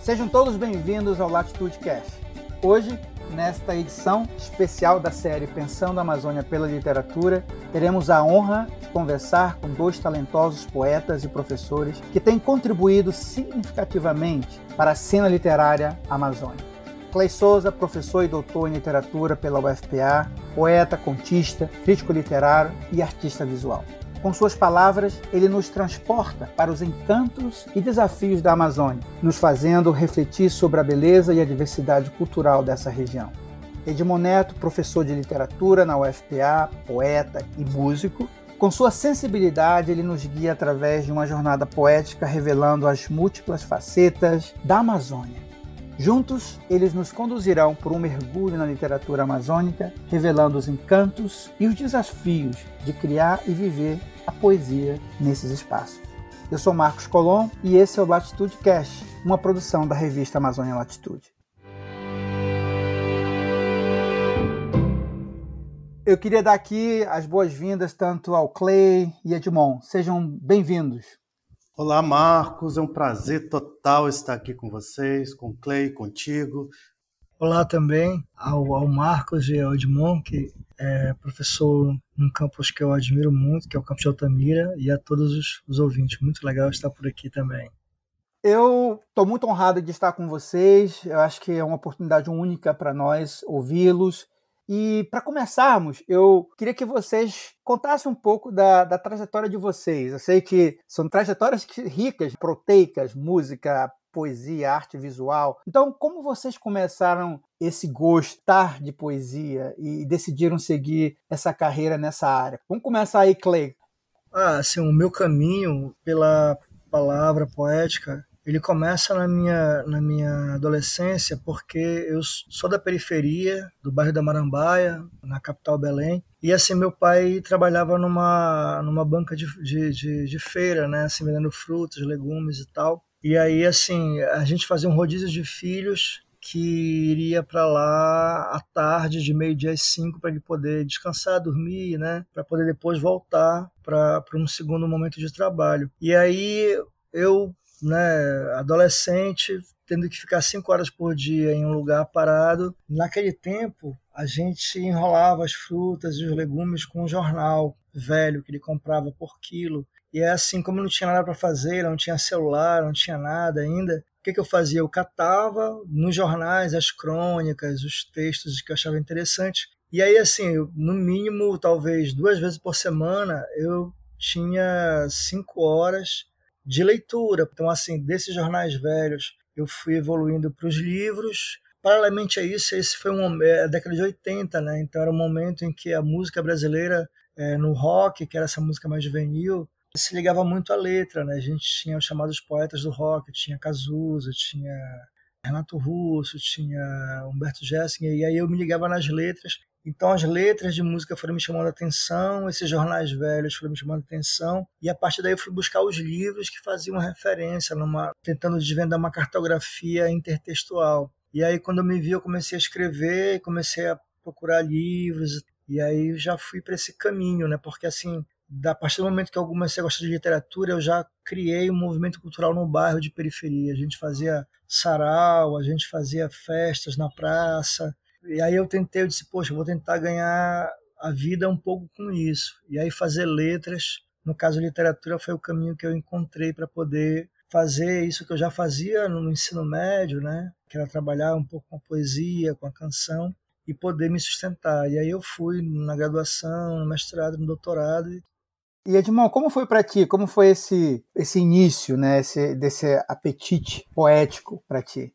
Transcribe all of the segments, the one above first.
Sejam todos bem-vindos ao Latitude Cast. Hoje, nesta edição especial da série Pensando a Amazônia pela Literatura, teremos a honra de conversar com dois talentosos poetas e professores que têm contribuído significativamente para a cena literária amazônica. Clay Souza, professor e doutor em literatura pela UFPA, poeta, contista, crítico literário e artista visual. Com suas palavras, ele nos transporta para os encantos e desafios da Amazônia, nos fazendo refletir sobre a beleza e a diversidade cultural dessa região. Edmond Neto, professor de literatura na UFPA, poeta e músico, com sua sensibilidade, ele nos guia através de uma jornada poética revelando as múltiplas facetas da Amazônia Juntos, eles nos conduzirão por um mergulho na literatura amazônica, revelando os encantos e os desafios de criar e viver a poesia nesses espaços. Eu sou Marcos Colom e esse é o Latitude Cast, uma produção da revista Amazônia Latitude. Eu queria dar aqui as boas-vindas tanto ao Clay e Edmond. Sejam bem-vindos. Olá, Marcos. É um prazer total estar aqui com vocês, com o Clay, contigo. Olá também ao, ao Marcos e ao Edmond, que é professor num campus que eu admiro muito, que é o campus de Altamira, e a todos os, os ouvintes. Muito legal estar por aqui também. Eu estou muito honrado de estar com vocês. Eu acho que é uma oportunidade única para nós ouvi-los e para começarmos, eu queria que vocês contassem um pouco da, da, trajetória de vocês. Eu sei que são trajetórias ricas, proteicas, música, poesia, arte visual. Então, como vocês começaram esse gostar de poesia e decidiram seguir essa carreira nessa área? Vamos começar aí, Clay. Ah, assim, o meu caminho pela palavra poética ele começa na minha, na minha adolescência, porque eu sou da periferia, do bairro da Marambaia, na capital Belém. E assim, meu pai trabalhava numa, numa banca de, de, de, de feira, né? Assim, vendendo frutas, legumes e tal. E aí, assim, a gente fazia um rodízio de filhos que iria para lá à tarde, de meio-dia às cinco, para ele poder descansar, dormir, né? Para poder depois voltar para um segundo momento de trabalho. E aí eu né, adolescente, tendo que ficar cinco horas por dia em um lugar parado. Naquele tempo, a gente enrolava as frutas e os legumes com um jornal velho que ele comprava por quilo. E é assim, como não tinha nada para fazer, não tinha celular, não tinha nada ainda, o que, que eu fazia? Eu catava nos jornais as crônicas, os textos que eu achava interessante. E aí, assim, no mínimo, talvez duas vezes por semana, eu tinha cinco horas de leitura. Então, assim, desses jornais velhos, eu fui evoluindo para os livros. Paralelamente a isso, esse foi um, é, a década de 80, né? Então, era um momento em que a música brasileira, é, no rock, que era essa música mais juvenil, se ligava muito à letra, né? A gente tinha os chamados poetas do rock, tinha Cazuza, tinha Renato Russo, tinha Humberto Gessinger, e aí eu me ligava nas letras então as letras de música foram me chamando a atenção, esses jornais velhos foram me chamando a atenção, e a partir daí eu fui buscar os livros que faziam referência, numa, tentando desvendar uma cartografia intertextual. E aí quando eu me vi, eu comecei a escrever, comecei a procurar livros, e aí já fui para esse caminho, né? Porque assim, a partir do momento que eu comecei a gostar de literatura, eu já criei um movimento cultural no bairro de periferia. A gente fazia sarau, a gente fazia festas na praça, e aí eu tentei, eu disse, poxa, eu vou tentar ganhar a vida um pouco com isso. E aí fazer letras, no caso literatura, foi o caminho que eu encontrei para poder fazer isso que eu já fazia no ensino médio, né? Que era trabalhar um pouco com a poesia, com a canção e poder me sustentar. E aí eu fui na graduação, no mestrado, no doutorado. E Edmond, como foi para ti? Como foi esse esse início, né? Esse, desse apetite poético para ti?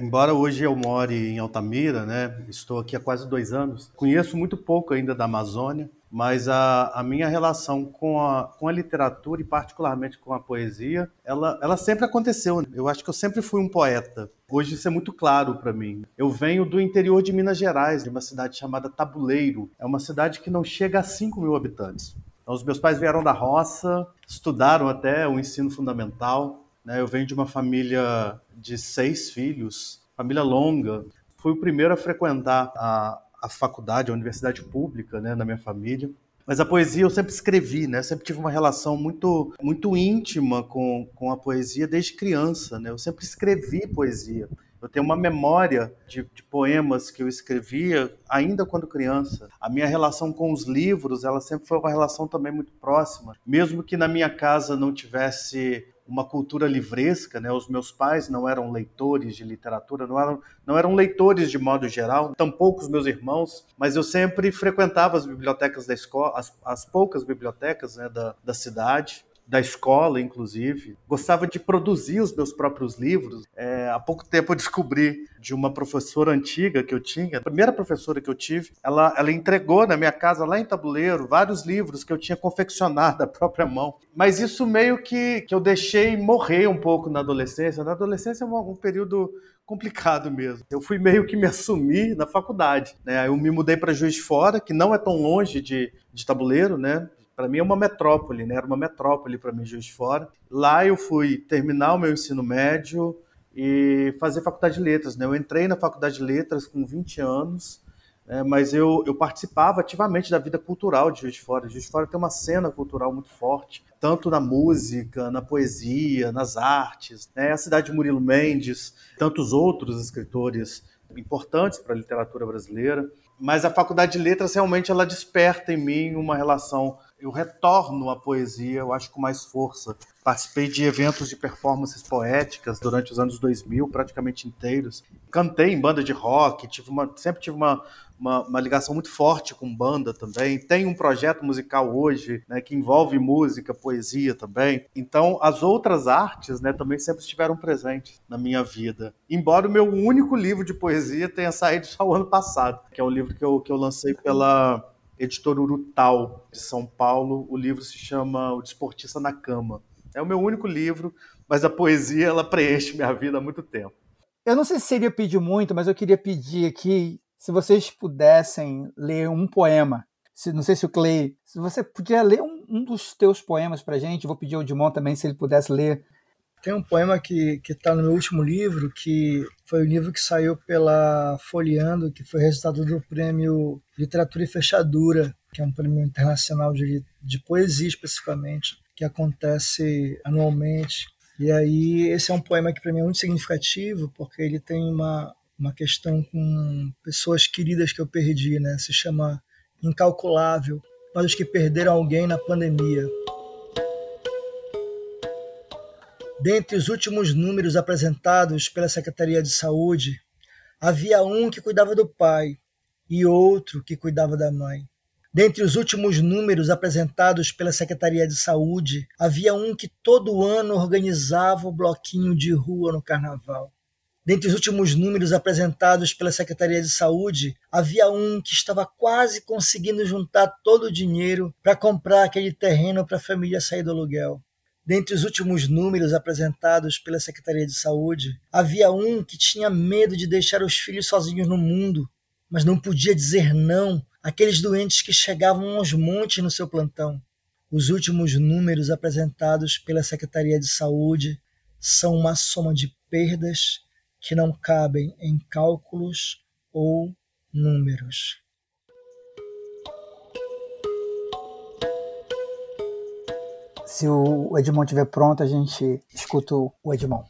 Embora hoje eu more em Altamira, né, estou aqui há quase dois anos, conheço muito pouco ainda da Amazônia, mas a, a minha relação com a, com a literatura e particularmente com a poesia, ela, ela sempre aconteceu. Eu acho que eu sempre fui um poeta. Hoje isso é muito claro para mim. Eu venho do interior de Minas Gerais, de uma cidade chamada Tabuleiro. É uma cidade que não chega a 5 mil habitantes. Então, os meus pais vieram da roça, estudaram até o ensino fundamental, né? Eu venho de uma família de seis filhos, família longa. Fui o primeiro a frequentar a, a faculdade, a universidade pública, né, na minha família. Mas a poesia eu sempre escrevi, né? Sempre tive uma relação muito, muito íntima com, com a poesia desde criança, né? Eu sempre escrevi poesia. Eu tenho uma memória de, de, poemas que eu escrevia ainda quando criança. A minha relação com os livros, ela sempre foi uma relação também muito próxima. Mesmo que na minha casa não tivesse uma cultura livresca, né? Os meus pais não eram leitores de literatura, não eram, não eram leitores de modo geral, tampouco os meus irmãos, mas eu sempre frequentava as bibliotecas da escola, as, as poucas bibliotecas né, da, da cidade da escola, inclusive. Gostava de produzir os meus próprios livros. É, há pouco tempo eu descobri de uma professora antiga que eu tinha, a primeira professora que eu tive, ela, ela entregou na minha casa, lá em Tabuleiro, vários livros que eu tinha confeccionado à própria mão. Mas isso meio que, que eu deixei morrer um pouco na adolescência. Na adolescência é um, um período complicado mesmo. Eu fui meio que me assumir na faculdade. Né? Eu me mudei para Juiz de Fora, que não é tão longe de, de Tabuleiro, né? Para mim é uma metrópole, né? Era uma metrópole para mim, Juiz de Fora. Lá eu fui terminar o meu ensino médio e fazer faculdade de letras, né? Eu entrei na faculdade de letras com 20 anos, né? mas eu, eu participava ativamente da vida cultural de Juiz de Fora. Juiz de Fora tem uma cena cultural muito forte, tanto na música, na poesia, nas artes. Né? A cidade de Murilo Mendes, tantos outros escritores importantes para a literatura brasileira. Mas a faculdade de letras realmente ela desperta em mim uma relação eu retorno à poesia, eu acho com mais força. Participei de eventos de performances poéticas durante os anos 2000, praticamente inteiros. Cantei em banda de rock, tive uma, sempre tive uma, uma, uma, ligação muito forte com banda também. Tem um projeto musical hoje né, que envolve música, poesia também. Então, as outras artes né, também sempre estiveram presentes na minha vida. Embora o meu único livro de poesia tenha saído só o ano passado, que é um livro que eu, que eu lancei pela editor Urutau, de São Paulo. O livro se chama O Desportista na Cama. É o meu único livro, mas a poesia ela preenche minha vida há muito tempo. Eu não sei se seria pedir muito, mas eu queria pedir aqui se vocês pudessem ler um poema. Se, não sei se o Clay. Se você podia ler um, um dos teus poemas para gente, vou pedir ao Dimon também se ele pudesse ler tem um poema que está no meu último livro, que foi o livro que saiu pela Folheando, que foi resultado do prêmio Literatura e Fechadura, que é um prêmio internacional de, de poesia especificamente, que acontece anualmente. E aí esse é um poema que para mim é muito significativo, porque ele tem uma, uma questão com pessoas queridas que eu perdi, né? Se chama Incalculável, para os que perderam alguém na pandemia. Dentre os últimos números apresentados pela Secretaria de Saúde, havia um que cuidava do pai e outro que cuidava da mãe. Dentre os últimos números apresentados pela Secretaria de Saúde, havia um que todo ano organizava o bloquinho de rua no carnaval. Dentre os últimos números apresentados pela Secretaria de Saúde, havia um que estava quase conseguindo juntar todo o dinheiro para comprar aquele terreno para a família sair do aluguel. Dentre os últimos números apresentados pela Secretaria de Saúde, havia um que tinha medo de deixar os filhos sozinhos no mundo, mas não podia dizer não àqueles doentes que chegavam aos montes no seu plantão. Os últimos números apresentados pela Secretaria de Saúde são uma soma de perdas que não cabem em cálculos ou números. Se o Edmond estiver pronto, a gente escuta o Edmond.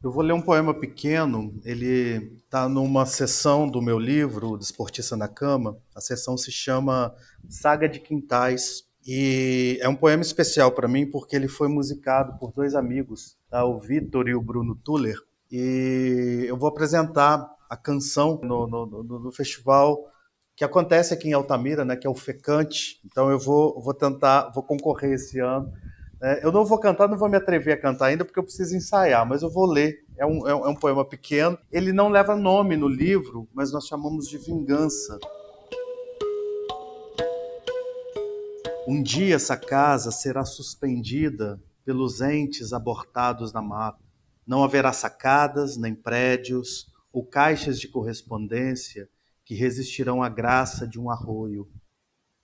Eu vou ler um poema pequeno, ele está numa sessão do meu livro, Desportista na Cama. A sessão se chama Saga de Quintais. E é um poema especial para mim porque ele foi musicado por dois amigos, tá? o Vitor e o Bruno Tuller. E eu vou apresentar a canção no, no, no, no festival que acontece aqui em Altamira, né, que é o Fecante. Então eu vou, vou tentar, vou concorrer esse ano. É, eu não vou cantar, não vou me atrever a cantar ainda porque eu preciso ensaiar, mas eu vou ler. É um, é um, é um poema pequeno. Ele não leva nome no livro, mas nós chamamos de Vingança. Um dia essa casa será suspendida pelos entes abortados na mata. Não haverá sacadas, nem prédios ou caixas de correspondência que resistirão à graça de um arroio.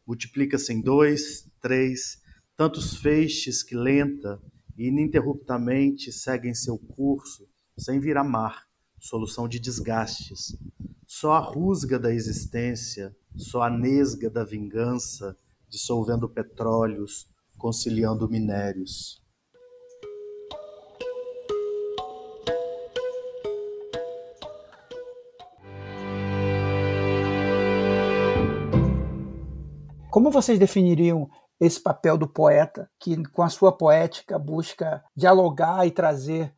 Multiplica-se em dois, três, tantos feixes que lenta e ininterruptamente seguem seu curso, sem vir a mar, solução de desgastes. Só a rusga da existência, só a nesga da vingança, dissolvendo petróleos, conciliando minérios. Como vocês definiriam esse papel do poeta, que com a sua poética busca dialogar e trazer,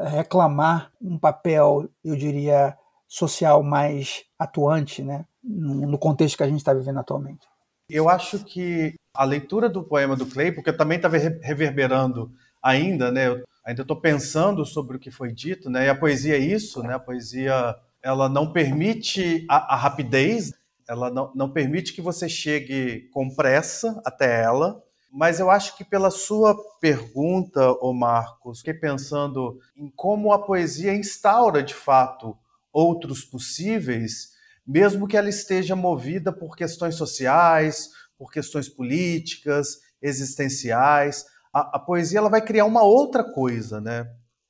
eh, reclamar um papel, eu diria, social mais atuante, né, no contexto que a gente está vivendo atualmente? Eu acho que a leitura do poema do Clay, porque também estava reverberando ainda, né, eu ainda estou pensando sobre o que foi dito, né, e a poesia é isso, né, a poesia ela não permite a, a rapidez, ela não, não permite que você chegue com pressa até ela, mas eu acho que pela sua pergunta, ô Marcos, fiquei pensando em como a poesia instaura de fato outros possíveis, mesmo que ela esteja movida por questões sociais, por questões políticas, existenciais. A, a poesia ela vai criar uma outra coisa, né?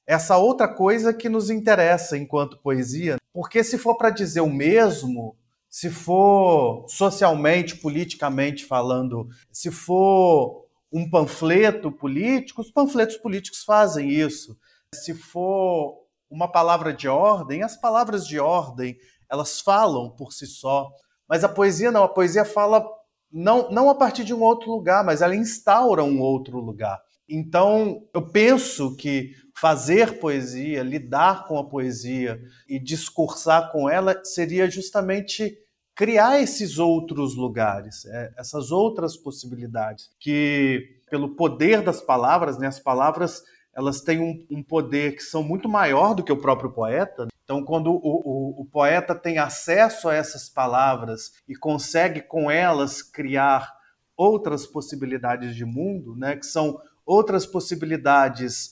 Essa outra coisa que nos interessa enquanto poesia, porque se for para dizer o mesmo, se for socialmente, politicamente falando, se for um panfleto político, os panfletos políticos fazem isso. Se for uma palavra de ordem, as palavras de ordem, elas falam por si só. Mas a poesia não, a poesia fala não, não a partir de um outro lugar, mas ela instaura um outro lugar. Então, eu penso que fazer poesia, lidar com a poesia e discursar com ela seria justamente criar esses outros lugares, é, essas outras possibilidades, que pelo poder das palavras, né, as palavras elas têm um, um, poder que são muito maior do que o próprio poeta. Então, quando o, o, o, poeta tem acesso a essas palavras e consegue com elas criar outras possibilidades de mundo, né, que são outras possibilidades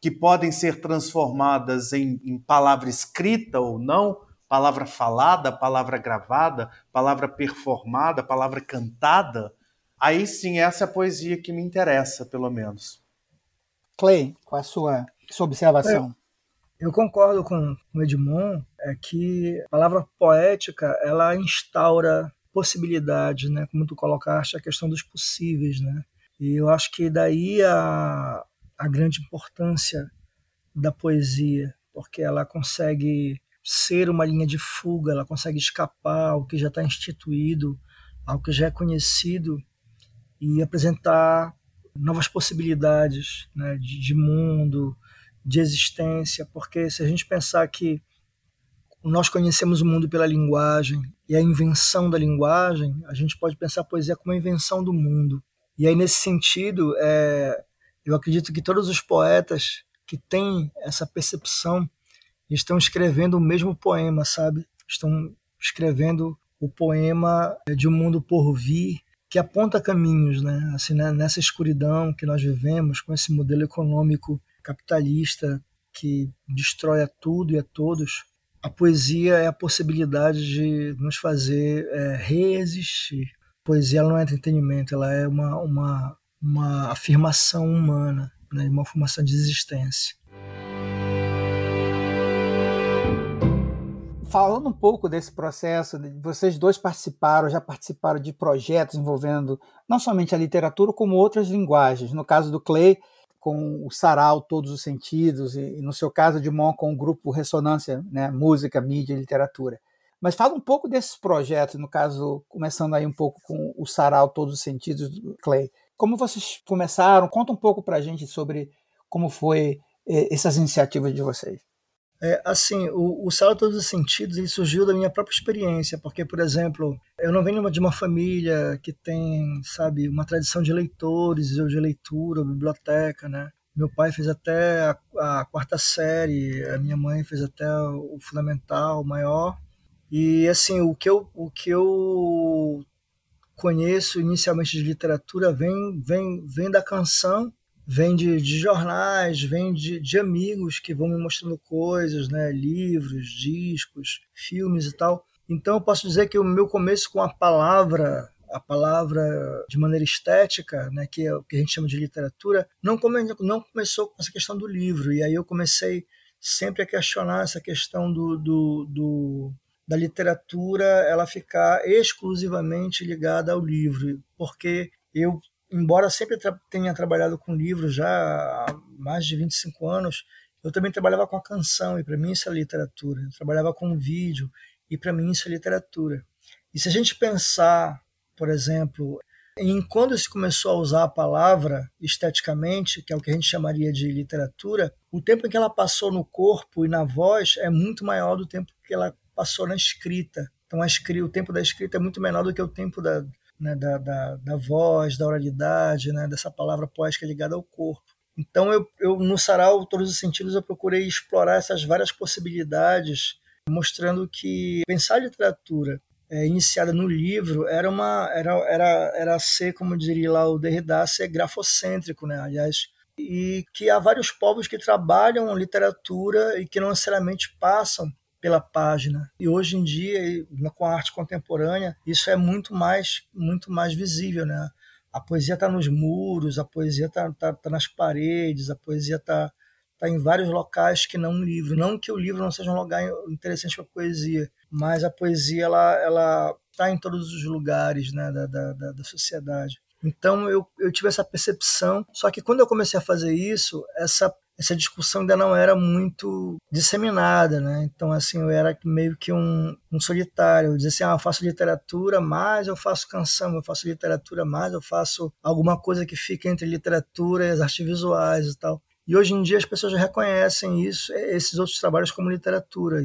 que podem ser transformadas em, em palavra escrita ou não, palavra falada, palavra gravada, palavra performada, palavra cantada, aí sim essa é a poesia que me interessa, pelo menos. Clay, qual é a sua, sua observação? Eu, eu concordo com o Edmond, é que a palavra poética, ela instaura possibilidades, né? Como tu colocaste, a questão dos possíveis, né? E eu acho que daí a, a grande importância da poesia, porque ela consegue ser uma linha de fuga, ela consegue escapar ao que já está instituído, ao que já é conhecido e apresentar novas possibilidades né, de, de mundo, de existência, porque se a gente pensar que nós conhecemos o mundo pela linguagem e a invenção da linguagem, a gente pode pensar a poesia como a invenção do mundo. E aí, nesse sentido, é, eu acredito que todos os poetas que têm essa percepção estão escrevendo o mesmo poema, sabe? Estão escrevendo o poema de um mundo por vir que aponta caminhos, né? Assim, né? nessa escuridão que nós vivemos, com esse modelo econômico capitalista que destrói a tudo e a todos, a poesia é a possibilidade de nos fazer é, reexistir. A poesia não é entretenimento, ela é uma, uma, uma afirmação humana, né? uma afirmação de existência. Falando um pouco desse processo, vocês dois participaram, já participaram de projetos envolvendo não somente a literatura, como outras linguagens. No caso do Clay, com o Sarau Todos os Sentidos, e no seu caso de Mon, com o grupo Ressonância, né, Música, Mídia e Literatura. Mas fala um pouco desses projetos, no caso, começando aí um pouco com o Sarau Todos os Sentidos do Clay. Como vocês começaram? Conta um pouco para a gente sobre como foi eh, essas iniciativas de vocês. É, assim, o, o Sala Todos os Sentidos ele surgiu da minha própria experiência, porque, por exemplo, eu não venho de uma família que tem, sabe, uma tradição de leitores, ou de leitura, biblioteca, né? Meu pai fez até a, a quarta série, a minha mãe fez até o fundamental, o maior. E, assim, o que eu, o que eu conheço inicialmente de literatura vem, vem, vem da canção vem de, de jornais, vem de, de, amigos que vão me mostrando coisas, né? livros, discos, filmes e tal. Então eu posso dizer que o meu começo com a palavra, a palavra de maneira estética, né, que é o que a gente chama de literatura, não, come, não começou com essa questão do livro. E aí eu comecei sempre a questionar essa questão do, do, do da literatura ela ficar exclusivamente ligada ao livro, porque eu, embora sempre tra tenha trabalhado com livros já há mais de 25 anos, eu também trabalhava com a canção e para mim isso é literatura. Eu trabalhava com vídeo e para mim isso é literatura. E se a gente pensar, por exemplo, em quando se começou a usar a palavra esteticamente, que é o que a gente chamaria de literatura, o tempo em que ela passou no corpo e na voz é muito maior do tempo que ela passou na escrita. Então, a escrita, o tempo da escrita é muito menor do que o tempo da, né, da, da, da, voz, da oralidade, né, dessa palavra poética ligada ao corpo. Então, eu, eu no Sarau, Todos os Sentidos, eu procurei explorar essas várias possibilidades, mostrando que pensar literatura é, iniciada no livro era uma era, era, era ser, como diria lá o Derrida, ser grafocêntrico, né? aliás, e que há vários povos que trabalham literatura e que não necessariamente passam pela página. E hoje em dia, com a arte contemporânea, isso é muito mais muito mais visível, né? A poesia está nos muros, a poesia está tá, tá nas paredes, a poesia está tá em vários locais que não um livro. Não que o livro não seja um lugar interessante para poesia, mas a poesia ela ela está em todos os lugares né, da, da, da sociedade. Então eu, eu tive essa percepção, só que quando eu comecei a fazer isso, essa essa discussão ainda não era muito disseminada, né? Então, assim, eu era meio que um, um solitário. Eu dizia assim, ah, eu faço literatura, mas eu faço canção, eu faço literatura, mas eu faço alguma coisa que fica entre literatura e as artes visuais e tal. E hoje em dia as pessoas já reconhecem isso, esses outros trabalhos como literatura.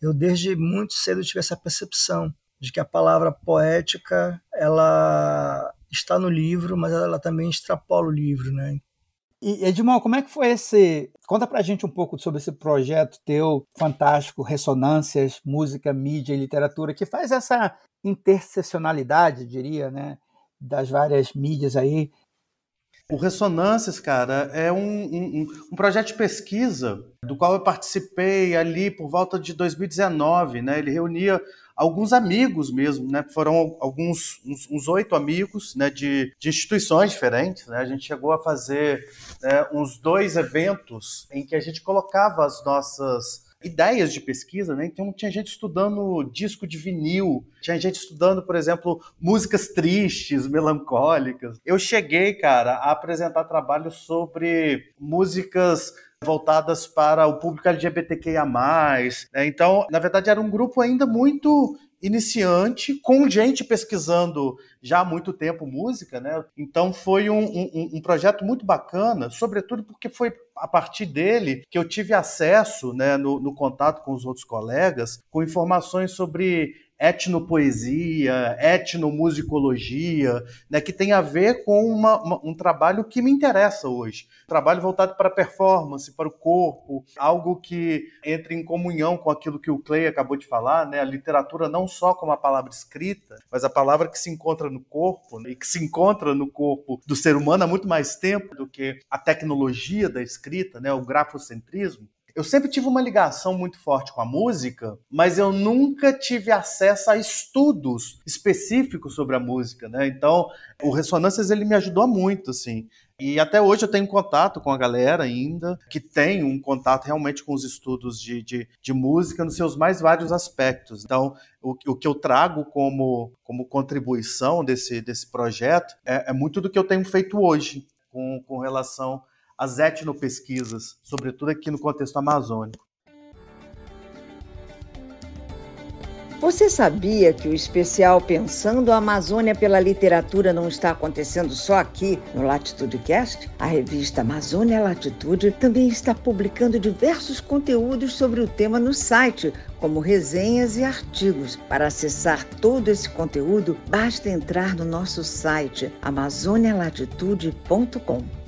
Eu desde muito cedo tive essa percepção de que a palavra poética ela está no livro, mas ela também extrapola o livro, né? E Edmond, como é que foi esse? Conta pra gente um pouco sobre esse projeto teu fantástico, Ressonâncias, Música, Mídia e Literatura, que faz essa interseccionalidade, diria, né, das várias mídias aí. O Ressonâncias, cara, é um, um, um, projeto de pesquisa do qual eu participei ali por volta de 2019. Né? Ele reunia alguns amigos mesmo, né? Foram alguns uns oito amigos, né? De, de, instituições diferentes, né? A gente chegou a fazer né, uns dois eventos em que a gente colocava as nossas ideias de pesquisa, né? Então tinha gente estudando disco de vinil, tinha gente estudando, por exemplo, músicas tristes, melancólicas. Eu cheguei, cara, a apresentar trabalho sobre músicas voltadas para o público LGBTQIA+. Né? Então, na verdade, era um grupo ainda muito iniciante, com gente pesquisando já há muito tempo música, né? Então foi um, um, um, projeto muito bacana, sobretudo porque foi a partir dele que eu tive acesso, né, no, no contato com os outros colegas, com informações sobre etnopoesia, etnomusicologia, né, que tem a ver com uma, uma, um trabalho que me interessa hoje. trabalho voltado para a performance, para o corpo, algo que entra em comunhão com aquilo que o Clay acabou de falar, né, a literatura não só como a palavra escrita, mas a palavra que se encontra no corpo, né, e que se encontra no corpo do ser humano há muito mais tempo do que a tecnologia da escrita, né, o grafocentrismo. Eu sempre tive uma ligação muito forte com a música, mas eu nunca tive acesso a estudos específicos sobre a música, né? Então, o Ressonâncias ele me ajudou muito, assim. E até hoje eu tenho contato com a galera ainda, que tem um contato realmente com os estudos de, de, de música nos seus mais vários aspectos. Então, o, o, que eu trago como, como contribuição desse, desse projeto é, é muito do que eu tenho feito hoje com, com relação as etnopesquisas, sobretudo aqui no contexto amazônico. Você sabia que o especial Pensando a Amazônia pela Literatura não está acontecendo só aqui no Latitude Cast? A revista Amazônia Latitude também está publicando diversos conteúdos sobre o tema no site, como resenhas e artigos. Para acessar todo esse conteúdo, basta entrar no nosso site amazonialatitude.com.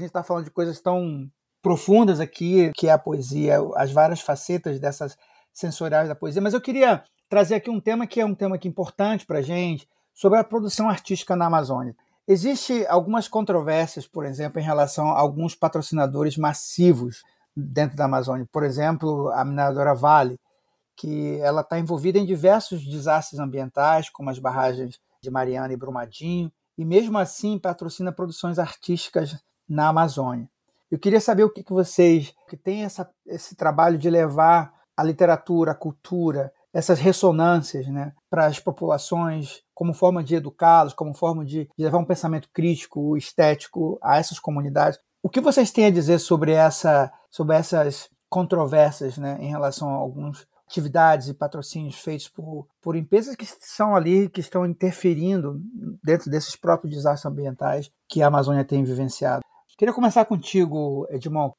Gente está falando de coisas tão profundas aqui, que é a poesia, as várias facetas dessas sensoriais da poesia, mas eu queria trazer aqui um tema que é um tema que é importante para a gente, sobre a produção artística na Amazônia. Existe algumas controvérsias, por exemplo, em relação a alguns patrocinadores massivos dentro da Amazônia. Por exemplo, a mineradora Vale, que ela está envolvida em diversos desastres ambientais, como as barragens de Mariana e Brumadinho, e mesmo assim patrocina produções artísticas na Amazônia. Eu queria saber o que, que vocês, que têm essa, esse trabalho de levar a literatura, a cultura, essas ressonâncias né, para as populações, como forma de educá-los, como forma de, de levar um pensamento crítico, estético a essas comunidades. O que vocês têm a dizer sobre, essa, sobre essas controvérsias né, em relação a algumas atividades e patrocínios feitos por, por empresas que são ali, que estão interferindo dentro desses próprios desastres ambientais que a Amazônia tem vivenciado? Queria começar contigo, Edmond.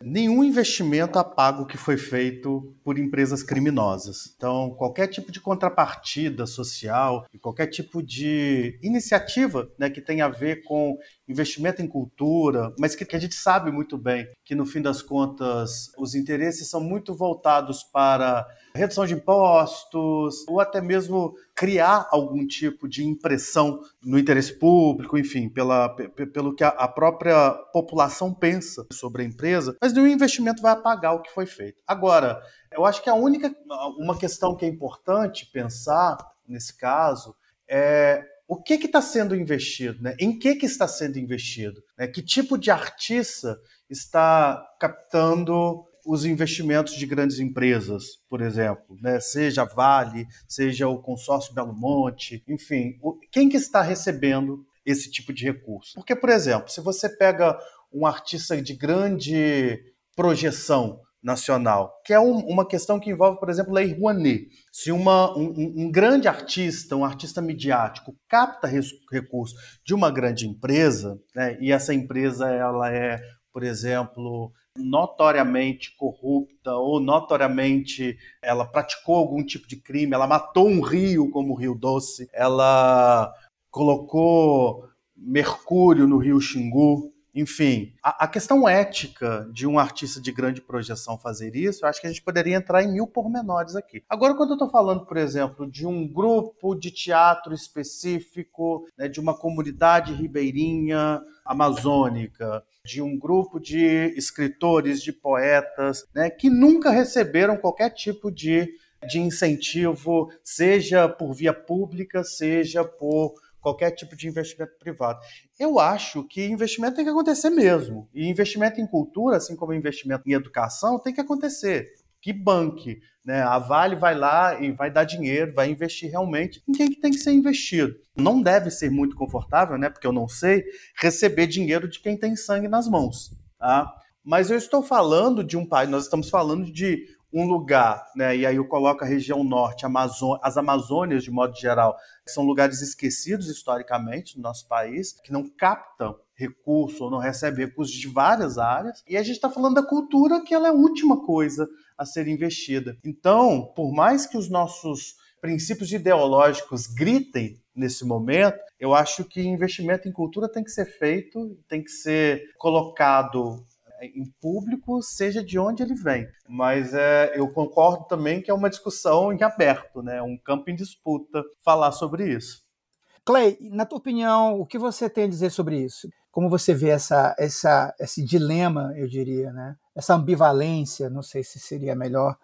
Nenhum investimento apaga o que foi feito por empresas criminosas. Então, qualquer tipo de contrapartida social qualquer tipo de iniciativa né, que tenha a ver com investimento em cultura, mas que, que a gente sabe muito bem que, no fim das contas, os interesses são muito voltados para redução de impostos, ou até mesmo criar algum tipo de impressão no interesse público, enfim, pela, pelo que a própria população pensa sobre a empresa, mas nenhum investimento vai apagar o que foi feito. Agora, eu acho que a única uma questão que é importante pensar nesse caso é o que está sendo investido, né? em que, que está sendo investido, né? que tipo de artista está captando os investimentos de grandes empresas, por exemplo, né? seja Vale, seja o consórcio Belo Monte, enfim, quem que está recebendo esse tipo de recurso? Porque, por exemplo, se você pega um artista de grande projeção nacional, que é um, uma questão que envolve, por exemplo, Lei Rouanet. Se uma, um, um, grande artista, um artista midiático, capta recurso de uma grande empresa, né, e essa empresa ela é, por exemplo, notoriamente corrupta ou notoriamente ela praticou algum tipo de crime, ela matou um rio como o Rio Doce, ela colocou mercúrio no Rio Xingu, enfim, a, a, questão ética de um artista de grande projeção fazer isso, eu acho que a gente poderia entrar em mil pormenores aqui. Agora, quando eu estou falando, por exemplo, de um grupo de teatro específico, né, de uma comunidade ribeirinha amazônica, de um grupo de escritores, de poetas, né, que nunca receberam qualquer tipo de, de incentivo, seja por via pública, seja por qualquer tipo de investimento privado. Eu acho que investimento tem que acontecer mesmo. E investimento em cultura, assim como investimento em educação, tem que acontecer. Que banque, né? A Vale vai lá e vai dar dinheiro, vai investir realmente em quem que tem que ser investido. Não deve ser muito confortável, né? Porque eu não sei receber dinheiro de quem tem sangue nas mãos, tá? Mas eu estou falando de um país, nós estamos falando de um lugar, né, e aí eu coloco a região norte, Amazô as Amazônias de modo geral, que são lugares esquecidos historicamente no nosso país, que não captam recurso ou não recebem recursos de várias áreas, e a gente está falando da cultura que ela é a última coisa a ser investida. Então, por mais que os nossos princípios ideológicos gritem nesse momento, eu acho que investimento em cultura tem que ser feito, tem que ser colocado em público, seja de onde ele vem. Mas é, eu concordo também que é uma discussão em aberto, né? um campo em disputa falar sobre isso. Clay, na tua opinião, o que você tem a dizer sobre isso? Como você vê essa, essa, esse dilema, eu diria, né? essa ambivalência, não sei se seria melhor.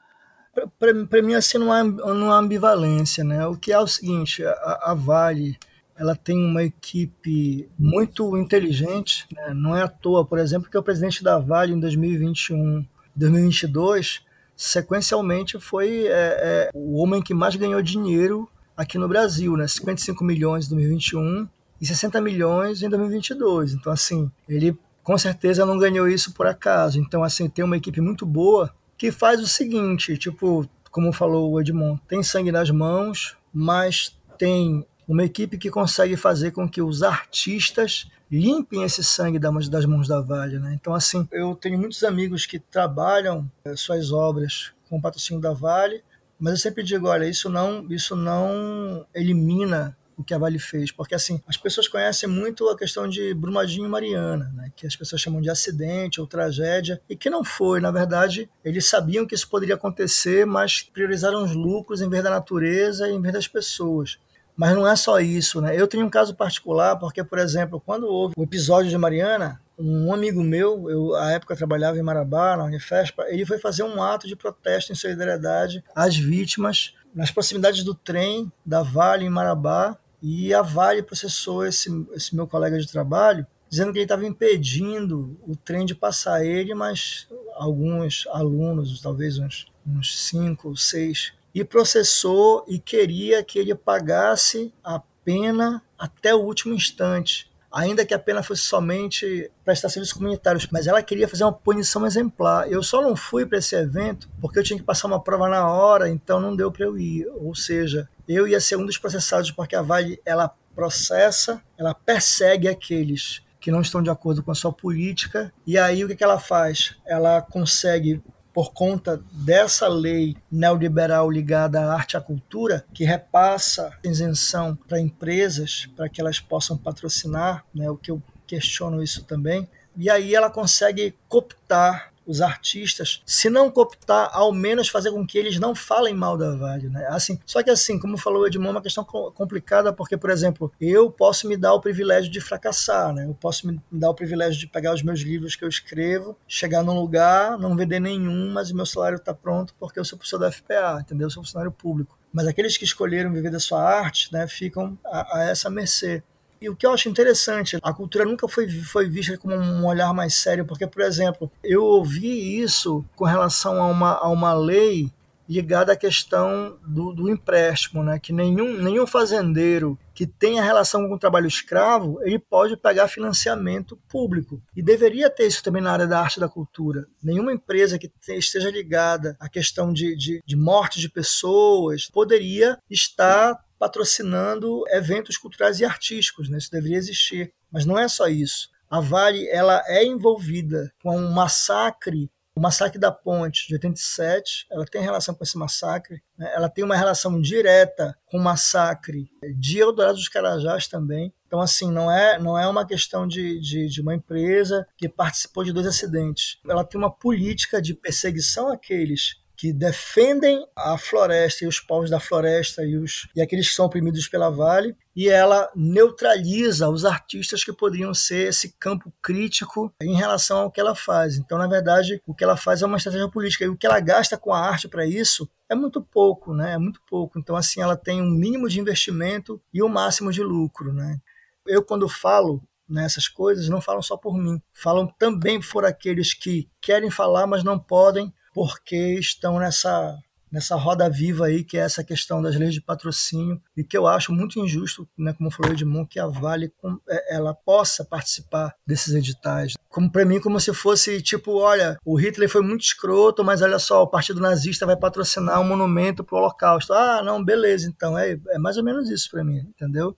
Para mim, assim, não há, não há ambivalência. Né? O que é o seguinte, a, a Vale ela tem uma equipe muito inteligente. Né? Não é à toa, por exemplo, que o presidente da Vale em 2021, 2022, sequencialmente foi é, é, o homem que mais ganhou dinheiro aqui no Brasil, né? 55 milhões em 2021 e 60 milhões em 2022. Então, assim, ele com certeza não ganhou isso por acaso. Então, assim, tem uma equipe muito boa que faz o seguinte, tipo, como falou o Edmond, tem sangue nas mãos, mas tem uma equipe que consegue fazer com que os artistas limpem esse sangue das mãos da Vale. Né? Então, assim, eu tenho muitos amigos que trabalham é, suas obras com o patrocínio da Vale, mas eu sempre digo, olha, isso não, isso não elimina o que a Vale fez, porque assim, as pessoas conhecem muito a questão de Brumadinho e Mariana, né, que as pessoas chamam de acidente ou tragédia, e que não foi, na verdade, eles sabiam que isso poderia acontecer, mas priorizaram os lucros em vez da natureza e em vez das pessoas. Mas não é só isso, né? Eu tenho um caso particular, porque, por exemplo, quando houve o episódio de Mariana, um amigo meu, eu à época trabalhava em Marabá, na Unifespa, ele foi fazer um ato de protesto em solidariedade às vítimas nas proximidades do trem da Vale em Marabá, e a Vale processou esse, esse meu colega de trabalho dizendo que ele estava impedindo o trem de passar ele, mas alguns alunos, talvez uns, uns cinco, seis, e processou e queria que ele pagasse a pena até o último instante ainda que a pena fosse somente prestar serviços comunitários, mas ela queria fazer uma punição exemplar. Eu só não fui para esse evento porque eu tinha que passar uma prova na hora, então não deu para eu ir. Ou seja, eu ia ser um dos processados porque a Vale ela processa, ela persegue aqueles que não estão de acordo com a sua política. E aí o que, que ela faz? Ela consegue por conta dessa lei neoliberal ligada à arte e à cultura, que repassa isenção para empresas para que elas possam patrocinar, né, o que eu questiono isso também, e aí ela consegue cooptar os artistas, se não cooptar, ao menos fazer com que eles não falem mal da Vale, né? Assim, só que assim, como falou o Edmond, é uma questão complicada porque, por exemplo, eu posso me dar o privilégio de fracassar, né? Eu posso me dar o privilégio de pegar os meus livros que eu escrevo, chegar num lugar, não vender nenhum, mas o meu salário está pronto porque eu sou professor da FPA, entendeu? Eu sou funcionário público. Mas aqueles que escolheram viver da sua arte, né, ficam a, a essa mercê. E o que eu acho interessante, a cultura nunca foi, foi vista com um olhar mais sério, porque, por exemplo, eu ouvi isso com relação a uma, a uma lei ligada à questão do, do, empréstimo, né? que nenhum, nenhum fazendeiro que tenha relação com o trabalho escravo, ele pode pegar financiamento público. E deveria ter isso também na área da arte e da cultura. Nenhuma empresa que esteja ligada à questão de, de, de morte de pessoas poderia estar patrocinando eventos culturais e artísticos, né? isso deveria existir. Mas não é só isso. A Vale ela é envolvida com um massacre, o massacre da Ponte de 87, ela tem relação com esse massacre, né? ela tem uma relação direta com o massacre de Eldorado dos Carajás também. Então, assim, não é, não é uma questão de, de, de uma empresa que participou de dois acidentes. Ela tem uma política de perseguição àqueles que defendem a floresta e os povos da floresta e, os, e aqueles que são oprimidos pela Vale, e ela neutraliza os artistas que poderiam ser esse campo crítico em relação ao que ela faz. Então, na verdade, o que ela faz é uma estratégia política, e o que ela gasta com a arte para isso é muito pouco, né? É muito pouco. Então, assim, ela tem um mínimo de investimento e o um máximo de lucro, né? Eu, quando falo nessas coisas, não falam só por mim, falam também por aqueles que querem falar, mas não podem, porque estão nessa nessa roda viva aí, que é essa questão das leis de patrocínio, e que eu acho muito injusto, né, como falou Edmond, que a Vale é, ela possa participar desses editais. Como para mim, como se fosse tipo, olha, o Hitler foi muito escroto, mas olha só, o Partido Nazista vai patrocinar um monumento para o Holocausto. Ah, não, beleza, então é, é mais ou menos isso para mim, entendeu?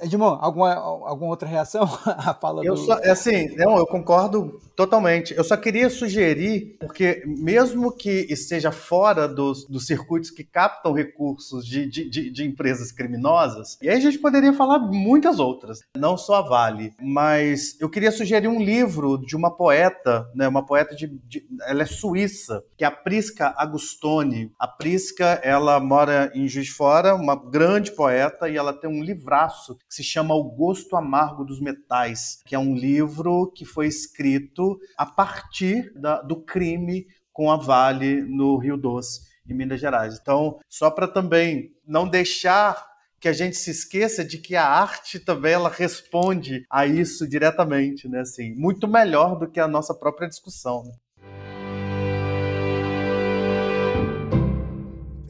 Edmond, alguma, alguma outra reação à fala eu do... Só, é assim, não, eu concordo totalmente. Eu só queria sugerir, porque mesmo que esteja fora dos, dos circuitos que captam recursos de, de, de, de, empresas criminosas, e aí a gente poderia falar muitas outras, não só a Vale, mas eu queria sugerir um livro de uma poeta, né, uma poeta de, de ela é suíça, que é a Prisca Agustoni. A Prisca, ela mora em Juiz de Fora, uma grande poeta, e ela tem um livraço que se chama O Gosto Amargo dos Metais, que é um livro que foi escrito a partir da, do crime com a Vale no Rio Doce, em Minas Gerais. Então, só para também não deixar que a gente se esqueça de que a arte também ela responde a isso diretamente, né? Assim, muito melhor do que a nossa própria discussão. Né?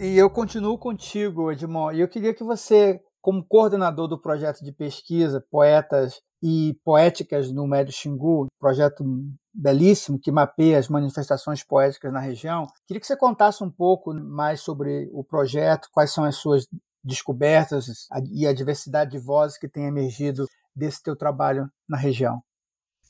E eu continuo contigo, Edmond. E eu queria que você como coordenador do projeto de pesquisa Poetas e Poéticas no Médio Xingu, projeto belíssimo que mapeia as manifestações poéticas na região. Queria que você contasse um pouco mais sobre o projeto, quais são as suas descobertas e a diversidade de vozes que tem emergido desse teu trabalho na região.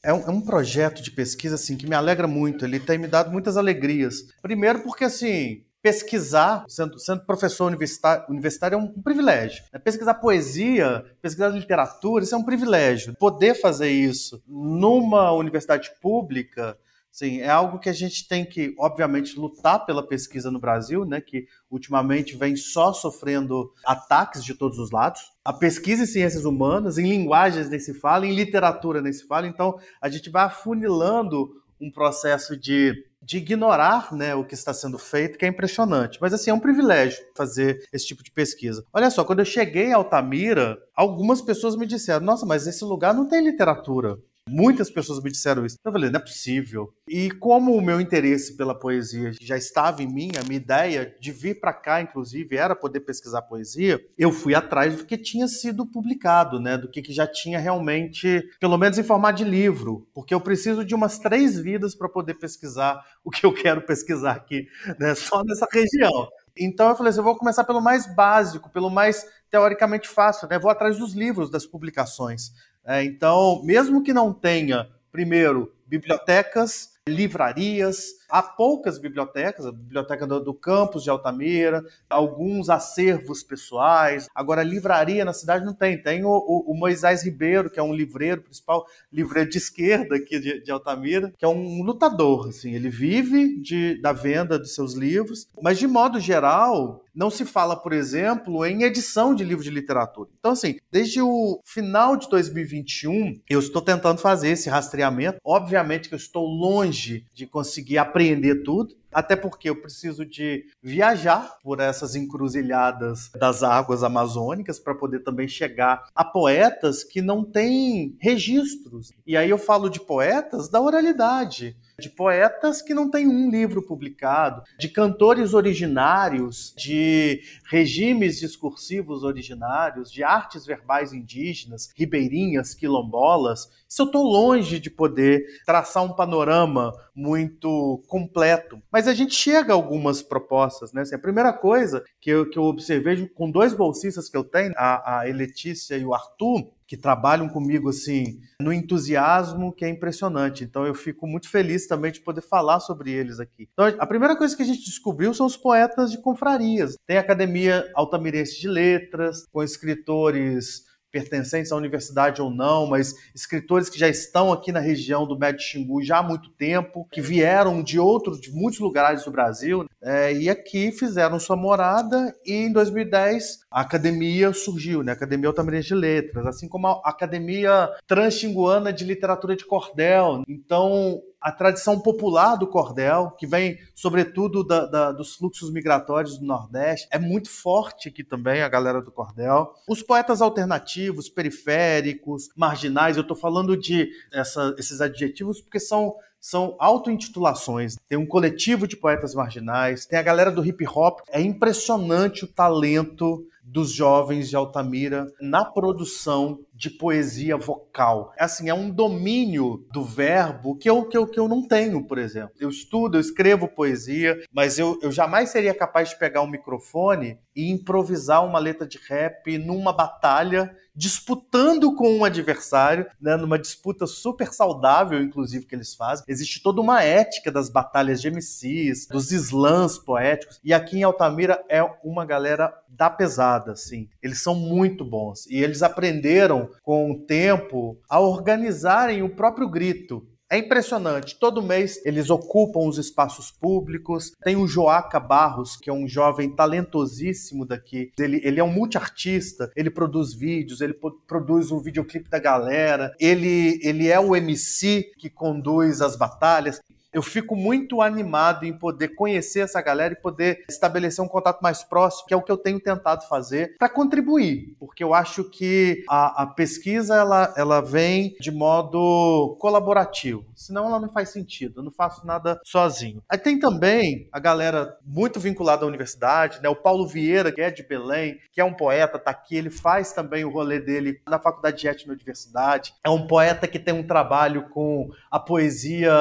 É um, é um, projeto de pesquisa assim que me alegra muito. Ele tem me dado muitas alegrias. Primeiro porque assim pesquisar, sendo, sendo professor universitário, universitário é um, privilégio. Né? Pesquisar poesia, pesquisar literatura, isso é um privilégio. Poder fazer isso numa universidade pública, sim, é algo que a gente tem que, obviamente, lutar pela pesquisa no Brasil, né, que ultimamente vem só sofrendo ataques de todos os lados. A pesquisa em ciências humanas, em linguagens nem se fala, em literatura nem se fala, então a gente vai afunilando um processo de de ignorar né, o que está sendo feito, que é impressionante. Mas assim, é um privilégio fazer esse tipo de pesquisa. Olha só, quando eu cheguei em Altamira, algumas pessoas me disseram: nossa, mas esse lugar não tem literatura. Muitas pessoas me disseram isso. Eu falei, não é possível. E como o meu interesse pela poesia já estava em mim, a minha ideia de vir para cá, inclusive, era poder pesquisar poesia, eu fui atrás do que tinha sido publicado, né? Do que, que já tinha realmente, pelo menos em formato de livro. Porque eu preciso de umas três vidas para poder pesquisar o que eu quero pesquisar aqui, né? Só nessa região. Então eu falei assim, eu vou começar pelo mais básico, pelo mais teoricamente fácil, né? Vou atrás dos livros, das publicações. É, então, mesmo que não tenha, primeiro, bibliotecas, livrarias, há poucas bibliotecas, a biblioteca do, do, campus de Altamira, alguns acervos pessoais. Agora, livraria na cidade não tem. Tem o, o, o Moisés Ribeiro, que é um livreiro principal, livreiro de esquerda aqui de, de, Altamira, que é um lutador. Assim, ele vive de, da venda de seus livros, mas de modo geral, não se fala, por exemplo, em edição de livro de literatura. Então, assim, desde o final de 2021, eu estou tentando fazer esse rastreamento. Obviamente que eu estou longe de conseguir aprender apreender tudo, até porque eu preciso de viajar por essas encruzilhadas das águas amazônicas para poder também chegar a poetas que não têm registros. E aí eu falo de poetas da oralidade de poetas que não têm um livro publicado, de cantores originários, de regimes discursivos originários, de artes verbais indígenas, ribeirinhas, quilombolas. Isso eu estou longe de poder traçar um panorama muito completo. Mas a gente chega a algumas propostas, né? Assim, a primeira coisa que eu, que eu observei com dois bolsistas que eu tenho, a, a Letícia e o Arthur, que trabalham comigo assim no entusiasmo que é impressionante. Então eu fico muito feliz também de poder falar sobre eles aqui. Então a primeira coisa que a gente descobriu são os poetas de confrarias. Tem a Academia Altamirense de Letras, com escritores pertencentes à universidade ou não, mas escritores que já estão aqui na região do Médio Xingu já há muito tempo, que vieram de outros, de muitos lugares do Brasil, é, e aqui fizeram sua morada, e em 2010 a academia surgiu, né? A Academia Altamirense de Letras, assim como a Academia Transxinguana de Literatura de Cordel. Então, a tradição popular do cordel, que vem sobretudo da, da, dos fluxos migratórios do Nordeste, é muito forte aqui também, a galera do cordel. Os poetas alternativos, periféricos, marginais, eu estou falando de essa, esses adjetivos porque são são auto-intitulações. Tem um coletivo de poetas marginais, tem a galera do hip hop. É impressionante o talento dos jovens de Altamira na produção de poesia vocal. É assim, é um domínio do verbo que eu, que eu, que eu não tenho, por exemplo. Eu estudo, eu escrevo poesia, mas eu, eu jamais seria capaz de pegar um microfone e improvisar uma letra de rap numa batalha disputando com um adversário, né, numa disputa super saudável, inclusive, que eles fazem. Existe toda uma ética das batalhas de MCs, dos slams poéticos, e aqui em Altamira é uma galera da pesada, assim. Eles são muito bons, e eles aprenderam com o tempo a organizarem o próprio grito. É impressionante. Todo mês eles ocupam os espaços públicos. Tem o Joaca Barros, que é um jovem talentosíssimo daqui. Ele, ele é um multiartista. Ele produz vídeos, ele produz o videoclipe da galera. Ele, ele é o MC que conduz as batalhas eu fico muito animado em poder conhecer essa galera e poder estabelecer um contato mais próximo, que é o que eu tenho tentado fazer para contribuir, porque eu acho que a, a, pesquisa ela, ela vem de modo colaborativo, senão ela não faz sentido, eu não faço nada sozinho. Aí tem também a galera muito vinculada à universidade, né? O Paulo Vieira, que é de Belém, que é um poeta, tá aqui, ele faz também o rolê dele na Faculdade de Universidade. É um poeta que tem um trabalho com a poesia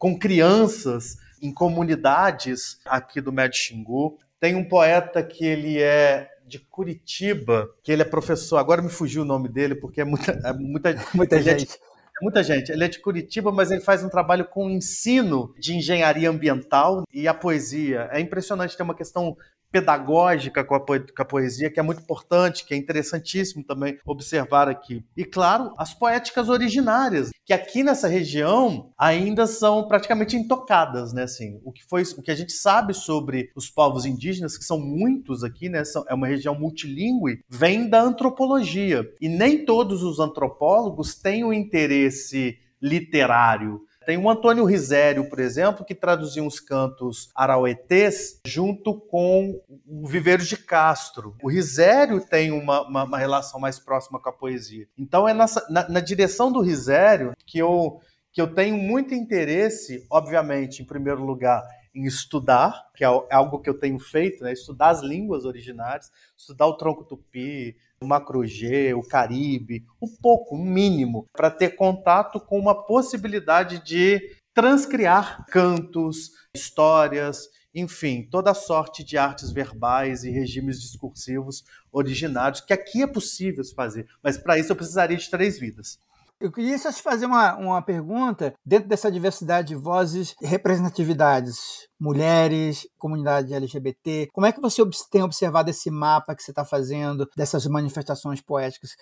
com crianças em comunidades aqui do Médio Xingu. Tem um poeta que ele é de Curitiba, que ele é professor, agora me fugiu o nome dele, porque é muita, é muita, muita é gente. É muita gente. Ele é de Curitiba, mas ele faz um trabalho com ensino de engenharia ambiental e a poesia. É impressionante, tem uma questão pedagógica com a, com a, poesia, que é muito importante, que é interessantíssimo também observar aqui. E, claro, as poéticas originárias, que aqui nessa região ainda são praticamente intocadas, né? Assim, o que foi, o que a gente sabe sobre os povos indígenas, que são muitos aqui, né? São, é uma região multilingüe, vem da antropologia. E nem todos os antropólogos têm o um interesse literário Tem o Antônio Risério, por exemplo, que traduziu uns cantos arauetés junto com o Viveiros de Castro. O Risério tem uma, uma, uma relação mais próxima com a poesia. Então é nessa, na, na direção do Risério que eu, que eu tenho muito interesse, obviamente, em primeiro lugar, em estudar, que é, é algo que eu tenho feito, né? estudar as línguas originárias, estudar o tronco tupi, o macro-G, o Caribe, um pouco, um mínimo, para ter contato com uma possibilidade de transcriar cantos, histórias, enfim, toda sorte de artes verbais e regimes discursivos originários, que aqui é possível fazer, mas para isso eu precisaria de três vidas. Eu queria só te fazer uma, uma pergunta, dentro dessa diversidade de vozes representatividades, mulheres, comunidade LGBT, como é que você tem observado esse mapa que você está fazendo dessas manifestações poéticas?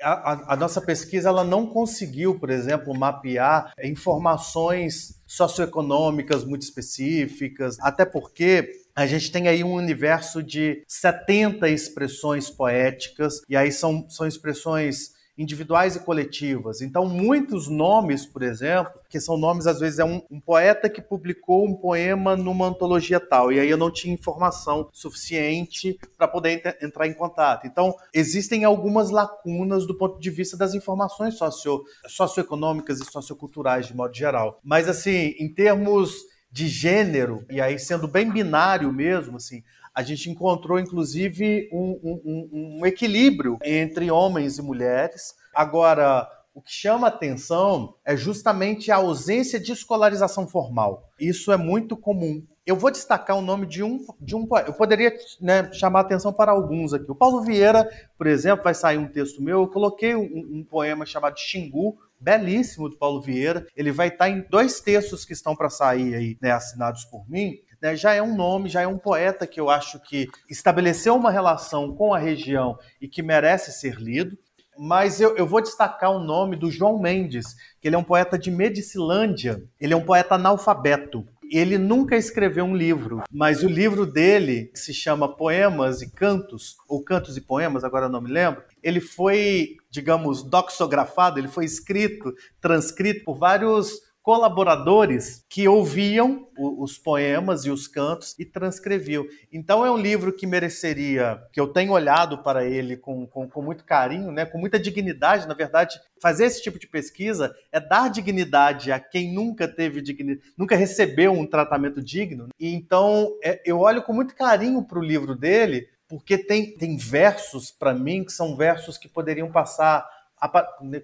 A, a, a, nossa pesquisa ela não conseguiu, por exemplo, mapear informações socioeconômicas muito específicas, até porque a gente tem aí um universo de 70 expressões poéticas, e aí são, são expressões individuais e coletivas. Então, muitos nomes, por exemplo, que são nomes, às vezes, é um, um, poeta que publicou um poema numa antologia tal, e aí eu não tinha informação suficiente para poder entrar em contato. Então, existem algumas lacunas do ponto de vista das informações socio socioeconômicas e socioculturais, de modo geral. Mas, assim, em termos de gênero, e aí sendo bem binário mesmo, assim, a gente encontrou, inclusive, um, um, um equilíbrio entre homens e mulheres. Agora, o que chama atenção é justamente a ausência de escolarização formal. Isso é muito comum. Eu vou destacar o nome de um, de um Eu poderia né, chamar atenção para alguns aqui. O Paulo Vieira, por exemplo, vai sair um texto meu. Eu coloquei um, um poema chamado Xingu, belíssimo do Paulo Vieira. Ele vai estar em dois textos que estão para sair aí, né, assinados por mim né, já é um nome, já é um poeta que eu acho que estabeleceu uma relação com a região e que merece ser lido. Mas eu, eu vou destacar o nome do João Mendes, que ele é um poeta de Medicilândia, ele é um poeta analfabeto. Ele nunca escreveu um livro, mas o livro dele, que se chama Poemas e Cantos, ou Cantos e Poemas, agora não me lembro, ele foi, digamos, doxografado, ele foi escrito, transcrito por vários colaboradores que ouviam os poemas e os cantos e transcreviam. Então é um livro que mereceria, que eu tenho olhado para ele com, com, com, muito carinho, né, com muita dignidade. Na verdade, fazer esse tipo de pesquisa é dar dignidade a quem nunca teve dignidade, nunca recebeu um tratamento digno. E então é, eu olho com muito carinho para o livro dele, porque tem, tem versos para mim que são versos que poderiam passar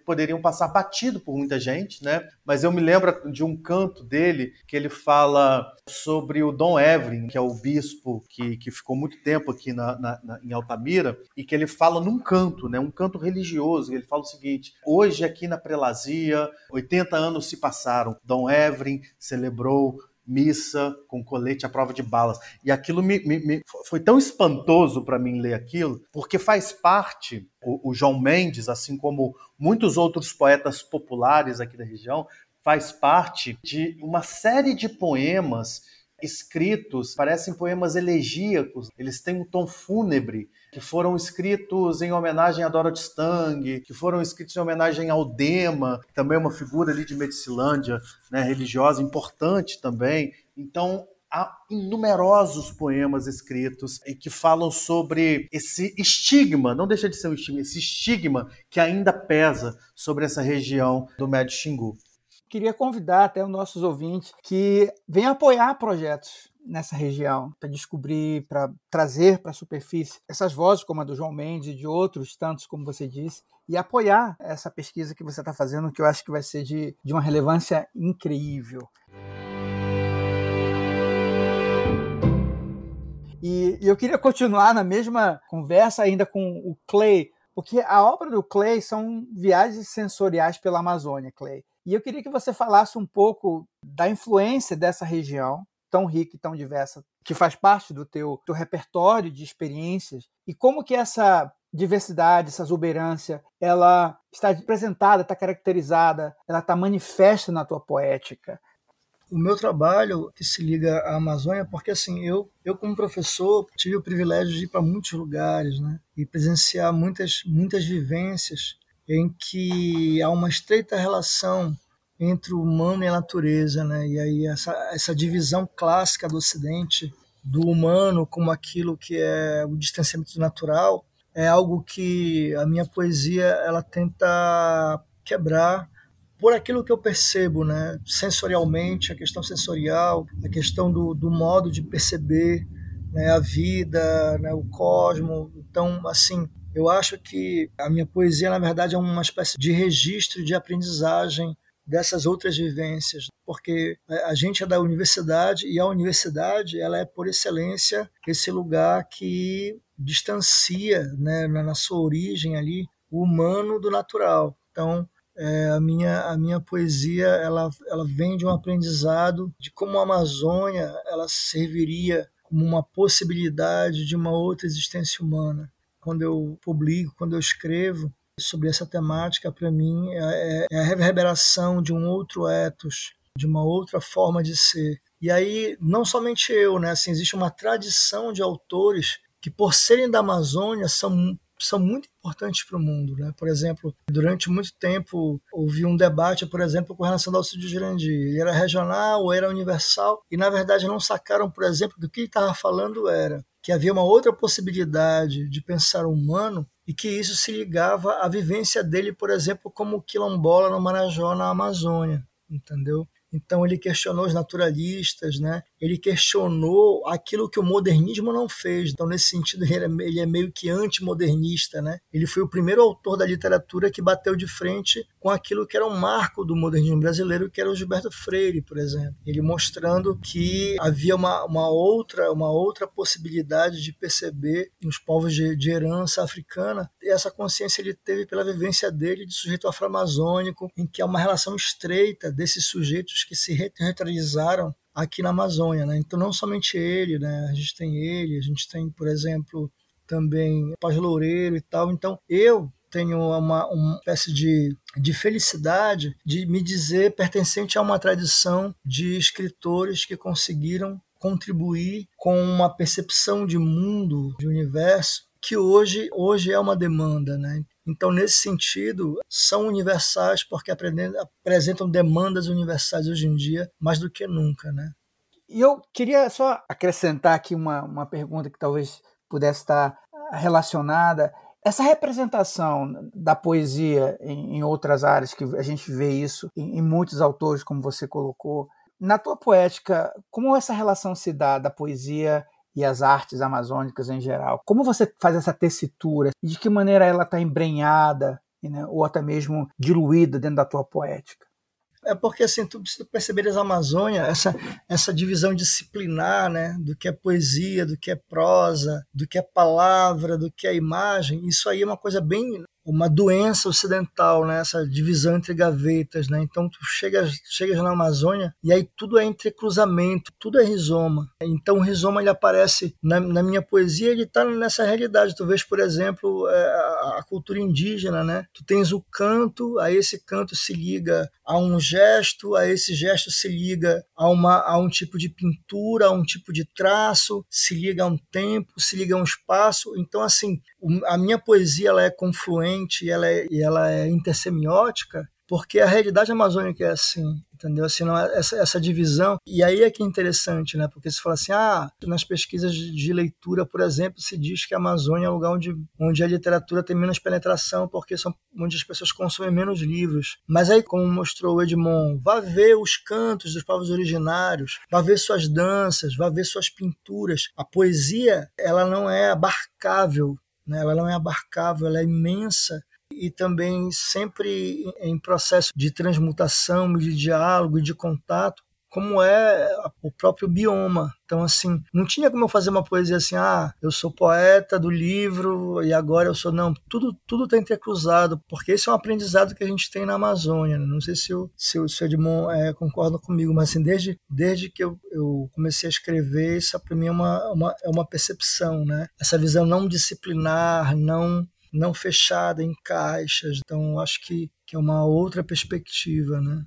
poderiam passar batido por muita gente, né? Mas eu me lembro de um canto dele que ele fala sobre o Dom Evelyn, que é o bispo que, que ficou muito tempo aqui na, na, na, em Altamira, e que ele fala num canto, né? Um canto religioso. Ele fala o seguinte: hoje aqui na Prelazia, 80 anos se passaram. Dom Evelyn celebrou missa com colete à prova de balas. E aquilo me, me, me foi tão espantoso para mim ler aquilo, porque faz parte, o, o João Mendes, assim como muitos outros poetas populares aqui da região, faz parte de uma série de poemas escritos, parecem poemas elegíacos, eles têm um tom fúnebre, que foram escritos em homenagem a Dorothy Stang, que foram escritos em homenagem ao Dema, também uma figura ali de Medicilândia, né, religiosa importante também. Então, há inumerosos poemas escritos que falam sobre esse estigma, não deixa de ser um estigma, esse estigma que ainda pesa sobre essa região do Médio Xingu. Queria convidar até os nossos ouvintes que venham apoiar projetos nessa região, para descobrir, para trazer para a superfície essas vozes, como a do João Mendes e de outros tantos, como você disse, e apoiar essa pesquisa que você está fazendo, que eu acho que vai ser de, de uma relevância incrível. E, e eu queria continuar na mesma conversa ainda com o Clay, porque a obra do Clay são viagens sensoriais pela Amazônia, Clay. E eu queria que você falasse um pouco da influência dessa região tão rica e tão diversa, que faz parte do teu, teu repertório de experiências, e como que essa diversidade, essa exuberância, ela está representada, está caracterizada, ela está manifesta na tua poética. O meu trabalho que se liga à Amazônia, porque assim, eu, eu como professor tive o privilégio de ir para muitos lugares, né? E presenciar muitas, muitas vivências em que há uma estreita relação entre o humano e a natureza, né? E aí essa, essa divisão clássica do Ocidente do humano como aquilo que é o distanciamento natural é algo que a minha poesia ela tenta quebrar por aquilo que eu percebo, né? Sensorialmente, a questão sensorial, a questão do, do modo de perceber né? a vida, né? o cosmos. Então, assim, eu acho que a minha poesia, na verdade, é uma espécie de registro de aprendizagem dessas outras vivências, porque a gente é da universidade e a universidade ela é por excelência esse lugar que distancia, né, na sua origem ali, o humano do natural. Então, é, a minha a minha poesia ela ela vem de um aprendizado de como a Amazônia ela serviria como uma possibilidade de uma outra existência humana. Quando eu publico, quando eu escrevo, sobre essa temática, para mim, é, é, a reverberação de um outro ethos, de uma outra forma de ser. E aí, não somente eu, né? Assim, existe uma tradição de autores que, por serem da Amazônia, são são muito importantes para o mundo. Né? Por exemplo, durante muito tempo houve um debate, por exemplo, com relação ao Alcides Jurandir. Ele era regional ou era universal? E, na verdade, não sacaram, por exemplo, que o que ele estava falando era que havia uma outra possibilidade de pensar humano e que isso se ligava à vivência dele, por exemplo, como quilombola no Marajó, na Amazônia, entendeu? Então ele questionou os naturalistas, né? Ele questionou aquilo que o modernismo não fez. Então nesse sentido ele é, ele é meio que antimodernista, né? Ele foi o primeiro autor da literatura que bateu de frente com aquilo que era um marco do modernismo brasileiro, que era o Gilberto Freire, por exemplo. Ele mostrando que havia uma, uma outra uma outra possibilidade de perceber nos povos de, de herança africana. E essa consciência ele teve pela vivência dele de sujeito afro-amazônico, em que há uma relação estreita desses sujeitos que se realizaram aqui na Amazônia, né? Então não somente ele, né? A gente tem ele, a gente tem, por exemplo, também Paz Loureiro e tal. Então eu tenho uma, uma espécie de, de felicidade de me dizer pertencente a uma tradição de escritores que conseguiram contribuir com uma percepção de mundo, de universo, que hoje, hoje é uma demanda. Né? Então, nesse sentido, são universais porque apresentam demandas universais hoje em dia mais do que nunca. Né? E eu queria só acrescentar aqui uma, uma pergunta que talvez pudesse estar relacionada. Essa representação da poesia em, em outras áreas, que a gente vê isso em, em muitos autores, como você colocou, na tua poética, como essa relação se dá da poesia e as artes amazônicas em geral. Como você faz essa tessitura? De que maneira ela está embrenhada né, ou até mesmo diluída dentro da tua poética? É porque assim, tu precisa perceber as Amazônia, essa, essa divisão disciplinar, né, do que é poesia, do que é prosa, do que é palavra, do que é imagem, isso aí é uma coisa bem uma doença ocidental, né? essa divisão entre gavetas. Né? Então, tu chegas, chegas na Amazônia e aí tudo é entrecruzamento, tudo é rizoma. Então, o rizoma ele aparece na, na minha poesia, ele está nessa realidade. Tu vês, por exemplo, é, a, a cultura indígena, né? Tu tens o canto, a esse canto se liga a um gesto, a esse gesto se liga a, uma, a um tipo de pintura, a um tipo de traço, se liga a um tempo, se liga a um espaço. Então, assim, a minha poesia ela é confluente e ela é, e ela é intersemiótica porque a realidade amazônica é assim, entendeu? Assim, não, é, essa, essa divisão. E aí é que é interessante, né? Porque se fala assim, ah, nas pesquisas de leitura, por exemplo, se diz que a Amazônia é um lugar onde, onde a literatura tem menos penetração, porque são onde as pessoas consomem menos livros. Mas aí, como mostrou o Edmond, vá ver os cantos dos povos originários, vá ver suas danças, vá ver suas pinturas. A poesia, ela não é abarcável né? ela não é abarcável, ela é imensa e também sempre em processo de transmutação, de diálogo e de contato, como é o próprio bioma. Então, assim, não tinha como eu fazer uma poesia assim, ah, eu sou poeta do livro e agora eu sou. Não, tudo tudo está entrecruzado, porque esse é um aprendizado que a gente tem na Amazônia. Né? Não sei se o, se o, se o Edmond é, concorda comigo, mas assim, desde, desde que eu, eu comecei a escrever, isso para mim é uma, uma, é uma percepção, né? Essa visão não disciplinar, não não fechada em caixas. Então, acho que, que é uma outra perspectiva, né?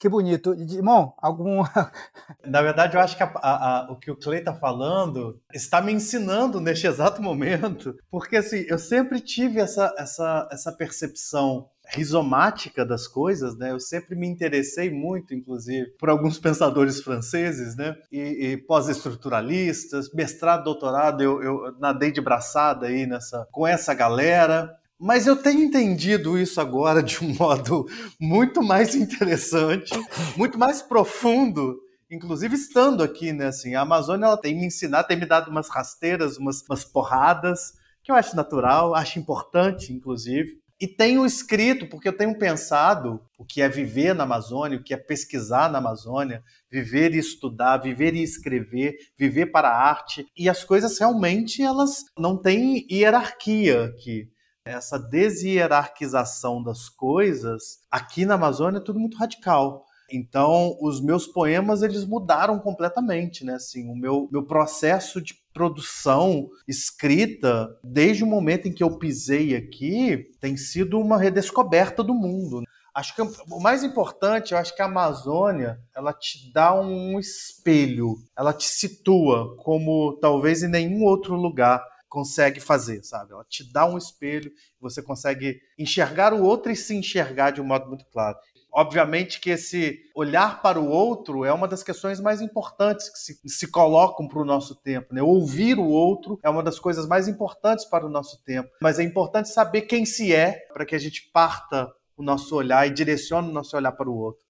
Que bonito. Irmão, algum. Na verdade, eu acho que a, a, a, o que o Clay está falando está me ensinando neste exato momento, porque assim, eu sempre tive essa, essa, essa percepção rizomática das coisas, né? Eu sempre me interessei muito, inclusive, por alguns pensadores franceses, né? E, e pós-estruturalistas, mestrado, doutorado, eu, eu nadei de braçada aí nessa, com essa galera. Mas eu tenho entendido isso agora de um modo muito mais interessante, muito mais profundo, inclusive estando aqui, né? Assim, a Amazônia ela tem me ensinado, tem me dado umas rasteiras, umas, umas porradas, que eu acho natural, acho importante, inclusive. E tenho escrito, porque eu tenho pensado o que é viver na Amazônia, o que é pesquisar na Amazônia, viver e estudar, viver e escrever, viver para a arte. E as coisas realmente elas não têm hierarquia aqui. Essa deshierarquização das coisas aqui na Amazônia é tudo muito radical. Então, os meus poemas eles mudaram completamente, né? Assim, o meu, meu processo de produção escrita, desde o momento em que eu pisei aqui, tem sido uma redescoberta do mundo. Acho que o mais importante, eu acho que a Amazônia, ela te dá um espelho, ela te situa como talvez em nenhum outro lugar consegue fazer, sabe? Ela te dá um espelho, você consegue enxergar o outro e se enxergar de um modo muito claro. Obviamente que esse olhar para o outro é uma das questões mais importantes que se, se colocam para o nosso tempo. Né? Ouvir o outro é uma das coisas mais importantes para o nosso tempo. Mas é importante saber quem se é para que a gente parta o nosso olhar e direcione o nosso olhar para o outro.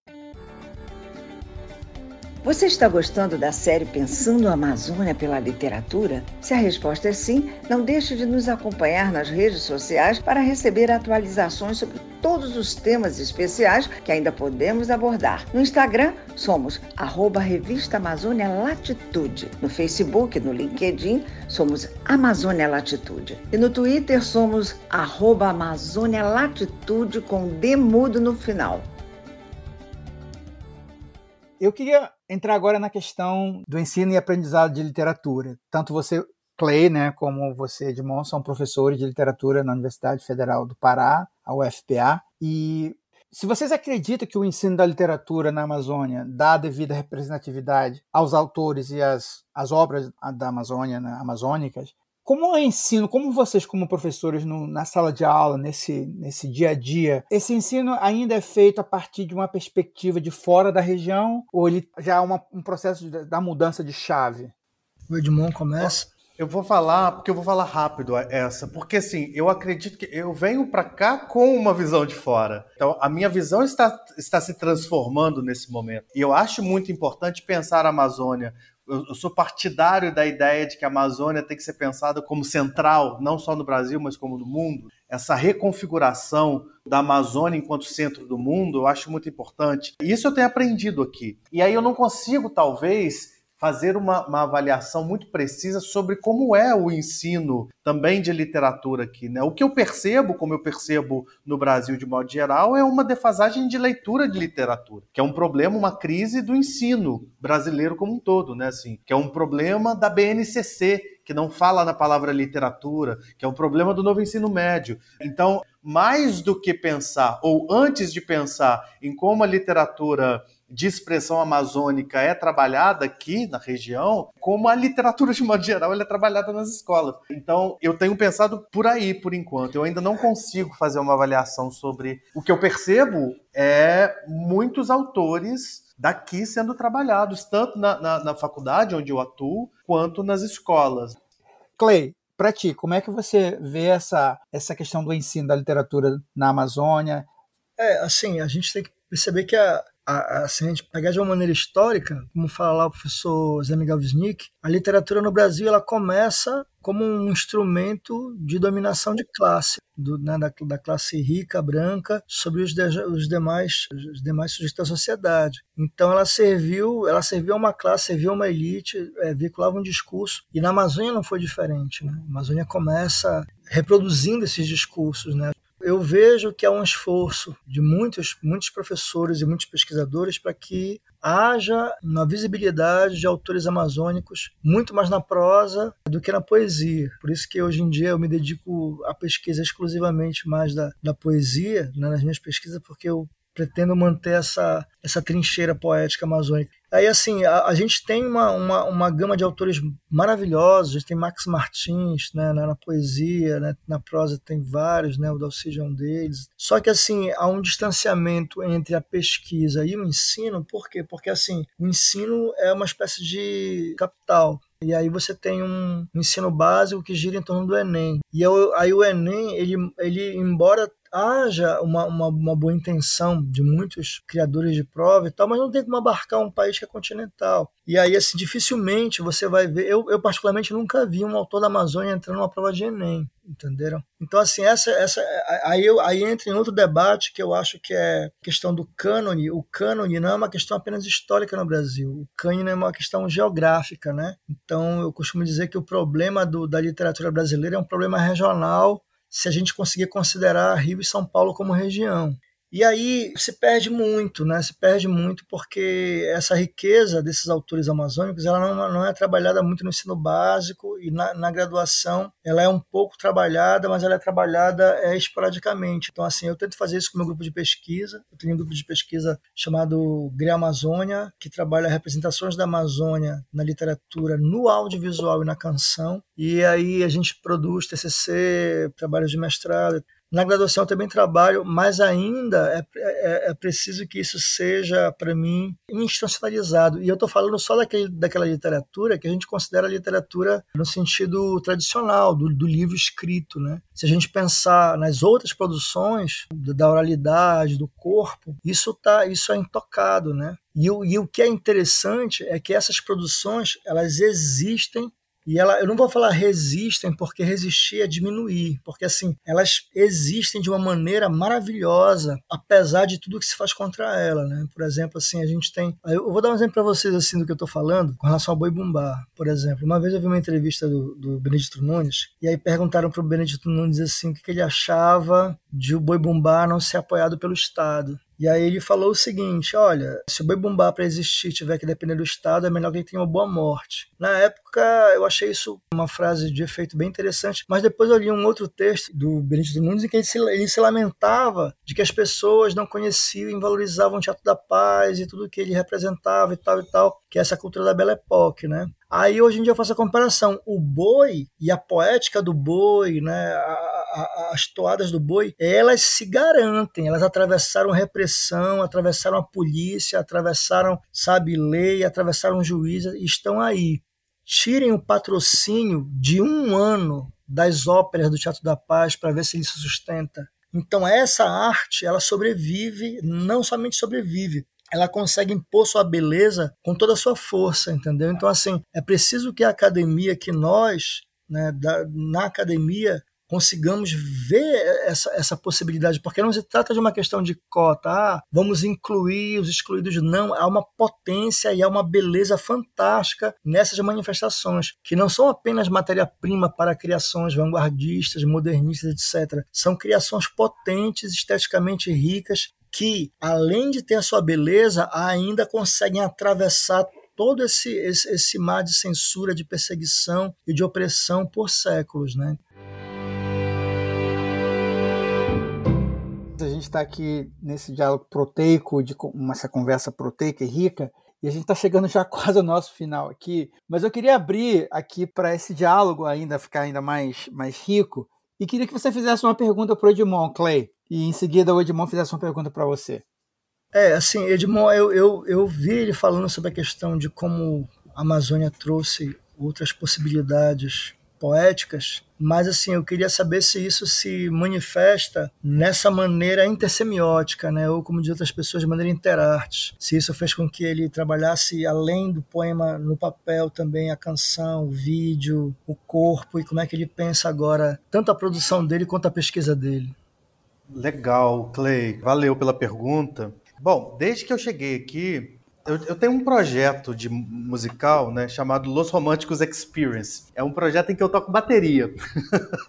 Você está gostando da série Pensando a Amazônia pela Literatura? Se a resposta é sim, não deixe de nos acompanhar nas redes sociais para receber atualizações sobre todos os temas especiais que ainda podemos abordar. No Instagram, somos arroba Revista Amazônia Latitude. No Facebook, no LinkedIn, somos Amazônia Latitude. E no Twitter, somos arroba Amazônia Latitude com demudo no final. Eu queria entrar agora na questão do ensino e aprendizado de literatura. Tanto você, Clay, né, como você, Edmond, são professores de literatura na Universidade Federal do Pará, a UFPA. E se vocês acreditam que o ensino da literatura na Amazônia dá a devida representatividade aos autores e às, às obras da Amazônia, né, amazônicas, como eu ensino, como vocês, como professores, no, na sala de aula, nesse, nesse dia a dia, esse ensino ainda é feito a partir de uma perspectiva de fora da região ou ele já é uma, um processo de, da mudança de chave? O Edmond começa. Eu vou falar, porque eu vou falar rápido essa, porque assim, eu acredito que eu venho para cá com uma visão de fora. Então, a minha visão está, está se transformando nesse momento. E eu acho muito importante pensar a Amazônia eu, sou partidário da ideia de que a Amazônia tem que ser pensada como central, não só no Brasil, mas como no mundo. Essa reconfiguração da Amazônia enquanto centro do mundo, eu acho muito importante. E isso eu tenho aprendido aqui. E aí eu não consigo, talvez, fazer uma, uma, avaliação muito precisa sobre como é o ensino também de literatura aqui. Né? O que eu percebo, como eu percebo no Brasil de modo geral, é uma defasagem de leitura de literatura, que é um problema, uma crise do ensino brasileiro como um todo, né? assim, que é um problema da BNCC, que não fala na palavra literatura, que é um problema do novo ensino médio. Então, mais do que pensar, ou antes de pensar em como a literatura de expressão amazônica é trabalhada aqui na região, como a literatura de modo geral é trabalhada nas escolas. Então, eu tenho pensado por aí, por enquanto. Eu ainda não consigo fazer uma avaliação sobre. O que eu percebo é muitos autores daqui sendo trabalhados, tanto na, na, na faculdade onde eu atuo, quanto nas escolas. Clay, para ti, como é que você vê essa, essa questão do ensino da literatura na Amazônia? É, assim, a gente tem que perceber que a, se a gente pegar de uma maneira histórica, como fala lá o professor Zé Miguel Wisnik, a literatura no Brasil ela começa como um instrumento de dominação de classe, do, né, da, da, classe rica, branca, sobre os, de, os, demais, os demais sujeitos da sociedade. Então ela serviu, ela serviu a uma classe, serviu a uma elite, é, veiculava um discurso. E na Amazônia não foi diferente. Né? A Amazônia começa reproduzindo esses discursos, né? Eu vejo que há um esforço de muitos, muitos professores e muitos pesquisadores para que haja uma visibilidade de autores amazônicos muito mais na prosa do que na poesia. Por isso que hoje em dia eu me dedico à pesquisa exclusivamente mais da, da poesia né, nas minhas pesquisas, porque eu pretendo manter essa, essa trincheira poética amazônica. Aí, assim, a, a gente tem uma, uma, uma, gama de autores maravilhosos, a gente tem Max Martins né, na, na, poesia, né, na prosa tem vários, né, o Dalcídio é um deles. Só que, assim, há um distanciamento entre a pesquisa e o ensino, por quê? Porque, assim, o ensino é uma espécie de capital, e aí você tem um ensino básico que gira em torno do Enem. E aí o Enem, ele, ele embora haja uma, uma, uma, boa intenção de muitos criadores de prova e tal, mas não tem como abarcar um país que é continental. E aí, assim, dificilmente você vai ver. Eu, eu particularmente, nunca vi um autor da Amazônia entrando numa prova de Enem, entenderam? Então, assim, essa, essa, aí, eu, aí entra em outro debate que eu acho que é questão do cânone. O cânone não é uma questão apenas histórica no Brasil. O cânone é uma questão geográfica, né? Então, eu costumo dizer que o problema do, da literatura brasileira é um problema regional se a gente conseguir considerar Rio e São Paulo como região. E aí se perde muito, né? Se perde muito porque essa riqueza desses autores amazônicos ela não, não é trabalhada muito no ensino básico e na, na graduação ela é um pouco trabalhada, mas ela é trabalhada é, esporadicamente. Então, assim, eu tento fazer isso com meu grupo de pesquisa. Eu tenho um grupo de pesquisa chamado GRE Amazônia, que trabalha representações da Amazônia na literatura, no audiovisual e na canção. E aí a gente produz TCC, trabalhos de mestrado. Na graduação também trabalho, mas ainda é, é, é preciso que isso seja, para mim, institucionalizado. E eu estou falando só daquele, daquela literatura que a gente considera literatura no sentido tradicional, do, do, livro escrito. Né? Se a gente pensar nas outras produções, da oralidade, do corpo, isso, tá, isso é intocado. Né? E, e o que é interessante é que essas produções elas existem e ela, eu não vou falar resistem, porque resistir é diminuir, porque assim, elas existem de uma maneira maravilhosa, apesar de tudo que se faz contra ela, né? Por exemplo, assim, a gente tem, eu vou dar um exemplo para vocês assim do que eu tô falando com relação ao Boi Bumbá, por exemplo. Uma vez eu vi uma entrevista do, do Benedito Nunes, e aí perguntaram pro Benedito Nunes assim, o que, que ele achava de o Boi Bumbá não ser apoiado pelo Estado. E aí ele falou o seguinte: olha, se o boi bumbá para existir tiver que depender do Estado, é melhor que ele tenha uma boa morte. Na época, eu achei isso uma frase de efeito bem interessante, mas depois eu li um outro texto do Benedito Nunes em que ele se, ele se lamentava de que as pessoas não conheciam e valorizavam o Teatro da Paz e tudo que ele representava e tal e tal, que é essa cultura da Belle Époque, né? Aí hoje em dia eu faço a comparação. O boi e a poética do boi, né, as toadas do boi, elas se garantem, elas atravessaram repressão, atravessaram a polícia, atravessaram, sabe, lei, atravessaram juiz e estão aí. Tirem o patrocínio de um ano das óperas do Teatro da Paz para ver se ele se sustenta. Então essa arte, ela sobrevive, não somente sobrevive, ela consegue impor sua beleza com toda a sua força, entendeu? Então, assim, é preciso que a academia, que nós, né, da, na academia, consigamos ver essa, essa possibilidade, porque não se trata de uma questão de cota, ah, vamos incluir os excluídos, não, há uma potência e há uma beleza fantástica nessas manifestações, que não são apenas matéria-prima para criações vanguardistas, modernistas, etc. São criações potentes, esteticamente ricas, que, além de ter a sua beleza, ainda conseguem atravessar todo esse, esse, esse mar de censura, de perseguição e de opressão por séculos. Né? A gente está aqui nesse diálogo proteico, de essa conversa proteica e rica, e a gente está chegando já quase ao nosso final aqui, mas eu queria abrir aqui para esse diálogo ainda ficar ainda mais, mais rico, e queria que você fizesse uma pergunta para o Edmond Clay, e em seguida o Edmond fizesse uma pergunta para você. É, assim, Edmond, eu, eu, eu vi ele falando sobre a questão de como a Amazônia trouxe outras possibilidades poéticas, mas assim, eu queria saber se isso se manifesta nessa maneira intersemiótica, né, ou como diz outras pessoas, de maneira interarte. Se isso fez com que ele trabalhasse além do poema no papel também a canção, o vídeo, o corpo e como é que ele pensa agora tanto a produção dele quanto a pesquisa dele. Legal, Clay. Valeu pela pergunta. Bom, desde que eu cheguei aqui, eu, eu, tenho um projeto de musical, né, chamado Los Românticos Experience. É um projeto em que eu toco bateria.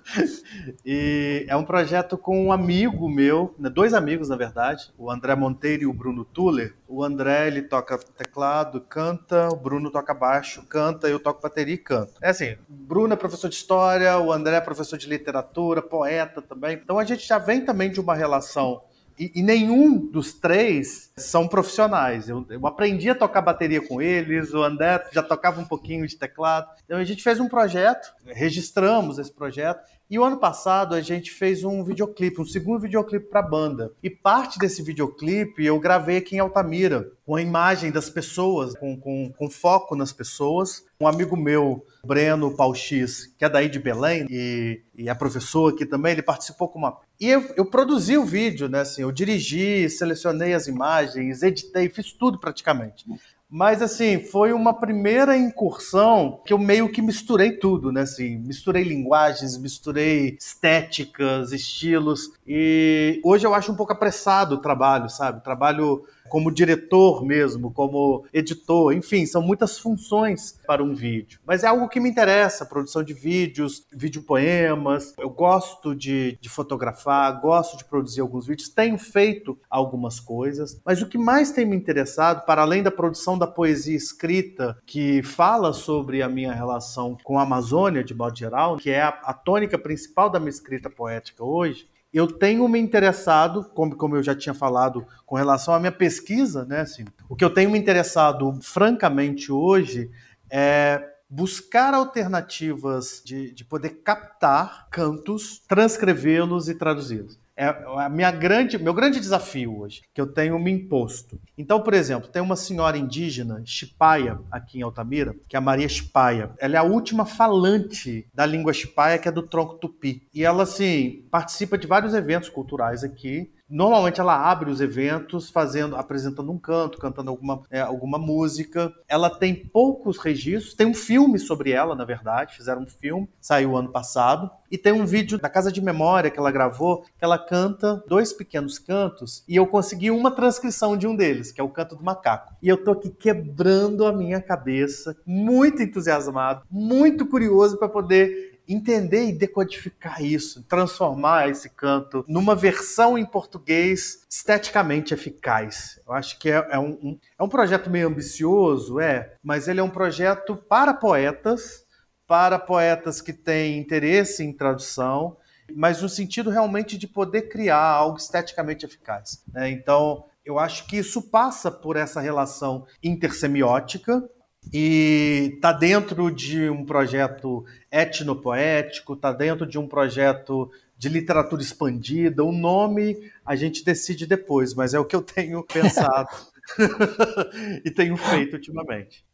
e é um projeto com um amigo meu, né, dois amigos na verdade, o André Monteiro e o Bruno Tuller. O André ele toca teclado, canta, o Bruno toca baixo, canta, eu toco bateria e canto. É assim, Bruno é professor de história, o André é professor de literatura, poeta também. Então a gente já vem também de uma relação E, e, nenhum dos três são profissionais. Eu, eu, aprendi a tocar bateria com eles, o André já tocava um pouquinho de teclado. Então a gente fez um projeto, registramos esse projeto e o ano passado a gente fez um videoclipe, um segundo videoclipe para a banda. E parte desse videoclipe eu gravei aqui em Altamira, com a imagem das pessoas, com, com, com foco nas pessoas. Um amigo meu, Breno Pauxis, que é daí de Belém e, e é professor aqui também, ele participou com uma. E eu, eu produzi o vídeo, né? Assim, eu dirigi, selecionei as imagens, editei, fiz tudo praticamente. Mas, assim, foi uma primeira incursão que eu meio que misturei tudo, né? Assim, misturei linguagens, misturei estéticas, estilos. E hoje eu acho um pouco apressado o trabalho, sabe? O trabalho como diretor mesmo, como editor, enfim, são muitas funções para um vídeo. Mas é algo que me interessa, produção de vídeos, vídeo poemas. Eu gosto de, de fotografar, gosto de produzir alguns vídeos, tenho feito algumas coisas, mas o que mais tem me interessado, para além da produção da poesia escrita, que fala sobre a minha relação com a Amazônia, de modo geral, que é a, a tônica principal da minha escrita poética hoje, eu tenho me interessado, como, como eu já tinha falado, com relação à minha pesquisa, né? Assim, o que eu tenho me interessado, francamente, hoje é buscar alternativas de, de poder captar cantos, transcrevê-los e traduzi-los. É a minha grande, meu grande desafio hoje, que eu tenho me imposto. Então, por exemplo, tem uma senhora indígena, Chipaia, aqui em Altamira, que é a Maria Chipaia. Ela é a última falante da língua Chipaia, que é do tronco tupi. E ela, assim, participa de vários eventos culturais aqui Normalmente ela abre os eventos fazendo, apresentando um canto, cantando alguma, é, alguma música. Ela tem poucos registros, tem um filme sobre ela, na verdade, fizeram um filme, saiu ano passado. E tem um vídeo da Casa de Memória que ela gravou, que ela canta dois pequenos cantos, e eu consegui uma transcrição de um deles, que é o canto do macaco. E eu tô aqui quebrando a minha cabeça, muito entusiasmado, muito curioso para poder entender e decodificar isso, transformar esse canto numa versão em português esteticamente eficaz. Eu acho que é, é um, um, é um projeto meio ambicioso, é, mas ele é um projeto para poetas, para poetas que têm interesse em tradução, mas no sentido realmente de poder criar algo esteticamente eficaz. Né? Então, eu acho que isso passa por essa relação intersemiótica, e está dentro de um projeto etnopoético, está dentro de um projeto de literatura expandida. O nome a gente decide depois, mas é o que eu tenho pensado e tenho feito ultimamente.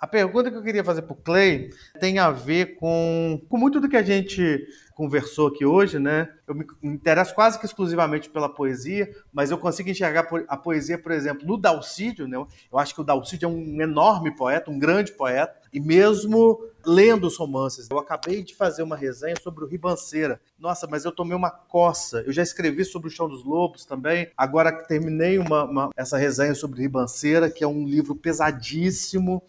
A pergunta que eu queria fazer para o Clay tem a ver com, com muito do que a gente conversou aqui hoje, né? Eu me interesso quase que exclusivamente pela poesia, mas eu consigo enxergar a poesia, por exemplo, no Dalcídio, né? Eu acho que o Dalcídio é um enorme poeta, um grande poeta, e mesmo lendo os romances, eu acabei de fazer uma resenha sobre o Ribanceira. Nossa, mas eu tomei uma coça. Eu já escrevi sobre o Chão dos Lobos também. Agora terminei uma, uma, essa resenha sobre Ribanceira, que é um livro pesadíssimo,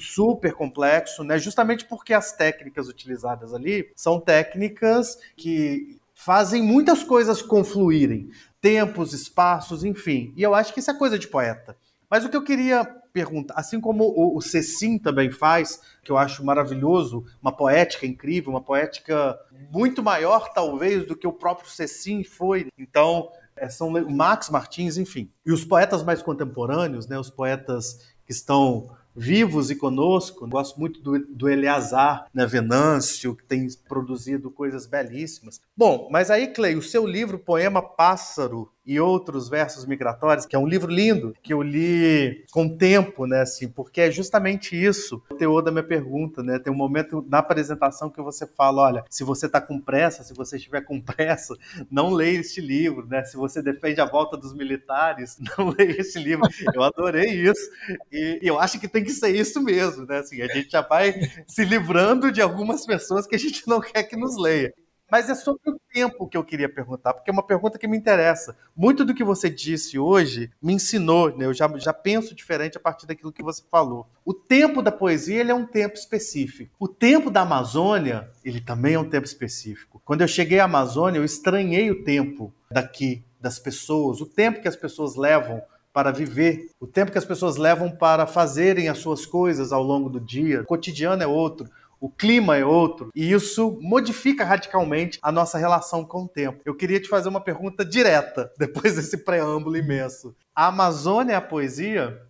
super complexo, né? Justamente porque as técnicas utilizadas ali são técnicas que fazem muitas coisas confluírem, tempos, espaços, enfim. E eu acho que isso é coisa de poeta. Mas o que eu queria perguntar, assim como o, o Cecim também faz, que eu acho maravilhoso, uma poética incrível, uma poética muito maior, talvez, do que o próprio Cecim foi. Então, é, são Max Martins, enfim. E os poetas mais contemporâneos, né, os poetas que estão vivos e conosco. Gosto muito do, do Eleazar né, Venâncio, que tem produzido coisas belíssimas. Bom, mas aí, Clay, o seu livro, Poema Pássaro, e outros versos migratórios, que é um livro lindo que eu li com tempo, né, assim, porque é justamente isso o teor da minha pergunta, né? Tem um momento na apresentação que você fala, olha, se você está com pressa, se você estiver com pressa, não leia este livro, né? Se você defende a volta dos militares, não leia este livro. Eu adorei isso e, e eu acho que tem que ser isso mesmo, né? Assim, a gente já vai se livrando de algumas pessoas que a gente não quer que nos leia. Mas é sobre o tempo que eu queria perguntar, porque é uma pergunta que me interessa. Muito do que você disse hoje me ensinou, né? eu já, já penso diferente a partir daquilo que você falou. O tempo da poesia ele é um tempo específico. O tempo da Amazônia, ele também é um tempo específico. Quando eu cheguei à Amazônia, eu estranhei o tempo daqui, das pessoas, o tempo que as pessoas levam para viver, o tempo que as pessoas levam para fazerem as suas coisas ao longo do dia. O cotidiano é outro o clima é outro, e isso modifica radicalmente a nossa relação com o tempo. Eu queria te fazer uma pergunta direta, depois desse preâmbulo imenso. A Amazônia é a poesia?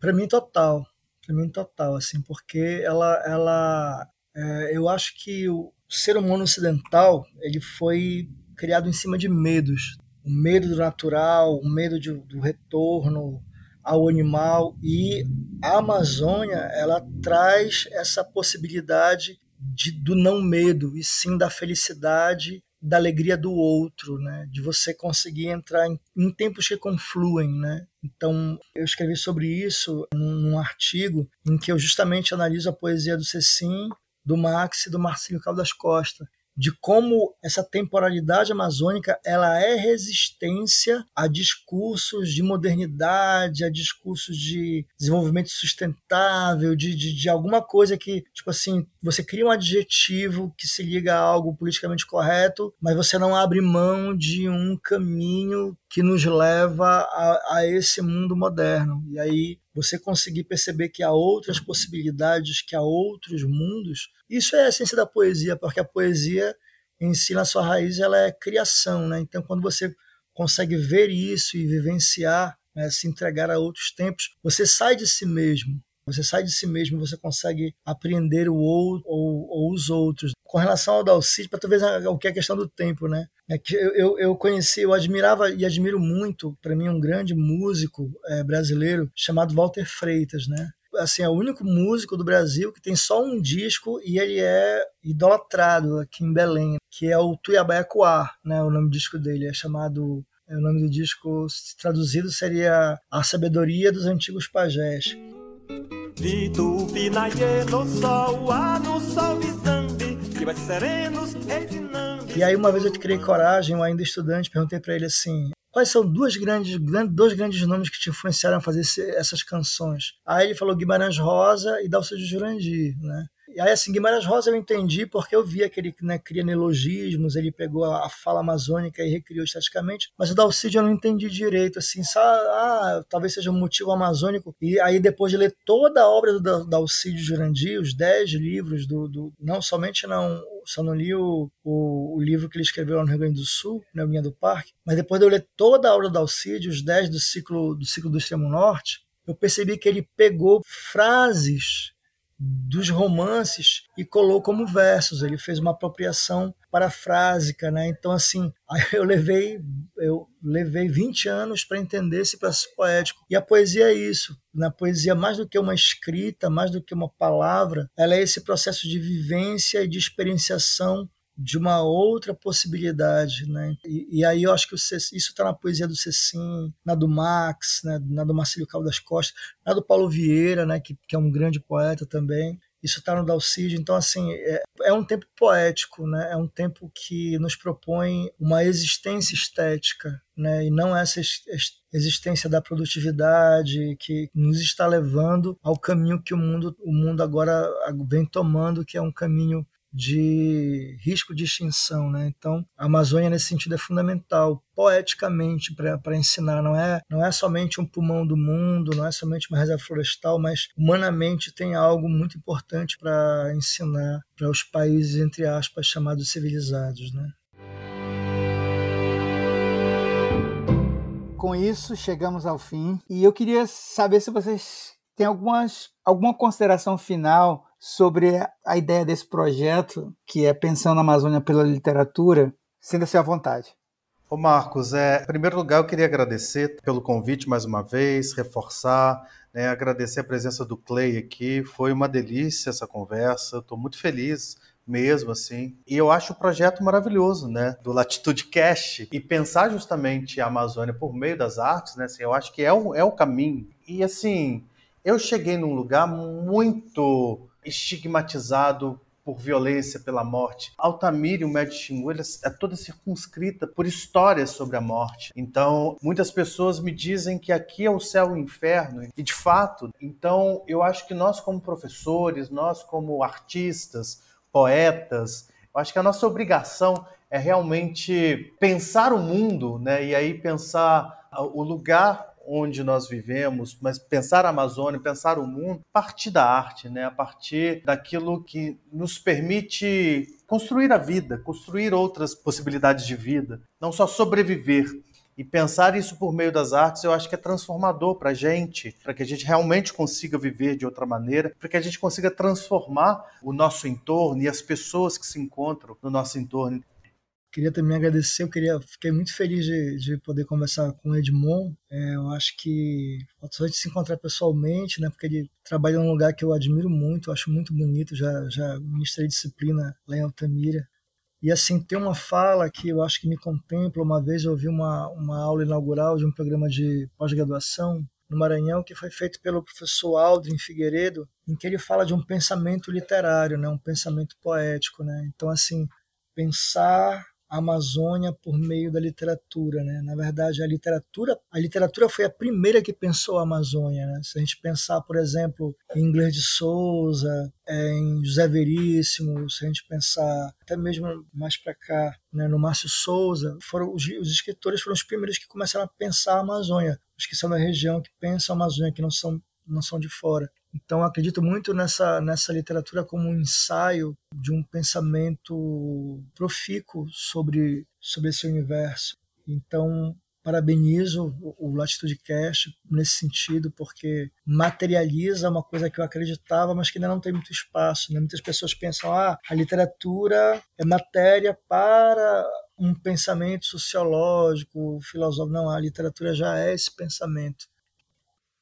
Para mim, total. Para mim, total, assim, porque ela, ela é, eu acho que o ser humano ocidental ele foi criado em cima de medos, o medo do natural, o medo de, do retorno ao animal e a Amazônia ela traz essa possibilidade de, do não medo e sim da felicidade da alegria do outro, né? De você conseguir entrar em, em tempos que confluem, né? Então, eu escrevi sobre isso num, num, artigo em que eu justamente analiso a poesia do Cecim, do Max e do Marcelo Caldas Costa de como essa temporalidade amazônica ela é resistência a discursos de modernidade, a discursos de desenvolvimento sustentável, de, de, de, alguma coisa que, tipo assim, você cria um adjetivo que se liga a algo politicamente correto, mas você não abre mão de um caminho que nos leva a, a esse mundo moderno. E aí você conseguir perceber que há outras possibilidades, que há outros mundos, isso é a essência da poesia, porque a poesia em si, na sua raiz, ela é criação, né? Então, quando você consegue ver isso e vivenciar, né, se entregar a outros tempos, você sai de si mesmo. Você sai de si mesmo, você consegue apreender o outro ou, ou os outros. Com relação ao Dalcide, para tu ver o que é a questão do tempo, né? É que eu, eu, conheci, eu admirava e admiro muito, para mim, um grande músico é, brasileiro chamado Walter Freitas, né? Assim, é o único músico do Brasil que tem só um disco e ele é idolatrado aqui em Belém, que é o Tuiabaiacuá, né? O nome do disco dele é chamado é, o nome do disco traduzido seria A Sabedoria dos Antigos Pajés. E aí uma vez eu criei coragem, eu ainda estudante, perguntei para ele assim, quais são duas grandes, dois grandes nomes que te influenciaram a fazer essas canções? Aí ele falou Guimarães Rosa e Dalcídio Jurandir, né? E aí, assim, Guimarães Rosa eu entendi porque eu via que ele né, cria neologismos, ele pegou a, fala amazônica e recriou esteticamente, mas o Dalcídio eu não entendi direito, assim, ah, talvez seja um motivo amazônico. E aí, depois de ler toda a obra do Dalcídio Jurandir, os dez livros do, do não somente não só não li o, o, o, livro que ele escreveu lá no Rio Grande do Sul, na né, Linha do Parque, mas depois de eu ler toda a obra do Alcide, os 10 do ciclo do ciclo do Extremo Norte, eu percebi que ele pegou frases dos romances e colocou como versos. Ele fez uma apropriação parafrásica, né? Então assim, eu levei eu levei 20 anos para entender esse processo poético. E a poesia é isso. Na poesia, mais do que uma escrita, mais do que uma palavra, ela é esse processo de vivência e de experienciação de uma outra possibilidade, né? E, e aí eu acho que isso está na poesia do Cecim, na do Max, né? na do Marcelo Caldas Costa, na do Paulo Vieira, né? Que, que é um grande poeta também. Isso está no Dalcídio. Então, assim, é, é um tempo poético, né? É um tempo que nos propõe uma existência estética, né? E não essa existência da produtividade que nos está levando ao caminho que o mundo, o mundo agora vem tomando, que é um caminho de risco de extinção, né? Então, a Amazônia nesse sentido é fundamental poeticamente para ensinar, não é não é somente um pulmão do mundo, não é somente uma reserva florestal, mas humanamente tem algo muito importante para ensinar para os países entre aspas chamados civilizados, né? Com isso, chegamos ao fim e eu queria saber se vocês têm algumas alguma consideração final sobre a ideia desse projeto, que é Pensando a Amazônia pela Literatura. Sinta-se à vontade. Ô Marcos, é, em primeiro lugar eu queria agradecer pelo convite mais uma vez, reforçar, né, agradecer a presença do Clay aqui. Foi uma delícia essa conversa, estou muito feliz mesmo, assim. E eu acho o projeto maravilhoso, né, do Latitude Cash e pensar justamente a Amazônia por meio das artes, né, assim, eu acho que é o, é o caminho. E, assim, eu cheguei num lugar muito estigmatizado por violência, pela morte. Altamira, o médico Xingu, é toda circunscrita por histórias sobre a morte. Então, muitas pessoas me dizem que aqui é o céu e o inferno, e de fato, então eu acho que nós como professores, nós como artistas, poetas, eu acho que a nossa obrigação é realmente pensar o mundo, né? E aí pensar o lugar onde nós vivemos, mas pensar a Amazônia, pensar o mundo, a partir da arte, né? a partir daquilo que nos permite construir a vida, construir outras possibilidades de vida, não só sobreviver. E pensar isso por meio das artes, eu acho que é transformador para a gente, para que a gente realmente consiga viver de outra maneira, para que a gente consiga transformar o nosso entorno e as pessoas que se encontram no nosso entorno. Queria também agradecer, eu queria, fiquei muito feliz de, de poder conversar com o Edmond. É, eu acho que falta a gente se encontrar pessoalmente, né? Porque ele trabalha num lugar que eu admiro muito, acho muito bonito. Já, já ministrei disciplina lá em Altamira. E assim, tem uma fala que eu acho que me contempla. Uma vez eu ouvi uma, uma aula inaugural de um programa de pós-graduação no Maranhão que foi feito pelo professor Aldrin Figueiredo, em que ele fala de um pensamento literário, né, um pensamento poético, né? Então assim, pensar a Amazônia por meio da literatura, né? Na verdade, a literatura, a literatura foi a primeira que pensou a Amazônia, né? Se a gente pensar, por exemplo, em Inglês de Souza, é, em José Veríssimo, se a gente pensar até mesmo mais para cá, né, no Márcio Souza, foram os, os, escritores foram os primeiros que começaram a pensar a Amazônia, os que são da região que pensam a Amazônia, que não são não são de fora. Então, acredito muito nessa, nessa literatura como um ensaio de um pensamento profícuo sobre, sobre esse universo. Então, parabenizo o Latitude Cast nesse sentido, porque materializa uma coisa que eu acreditava, mas que ainda não tem muito espaço. Né? Muitas pessoas pensam, ah, a literatura é matéria para um pensamento sociológico, filosófico. Não, a literatura já é esse pensamento.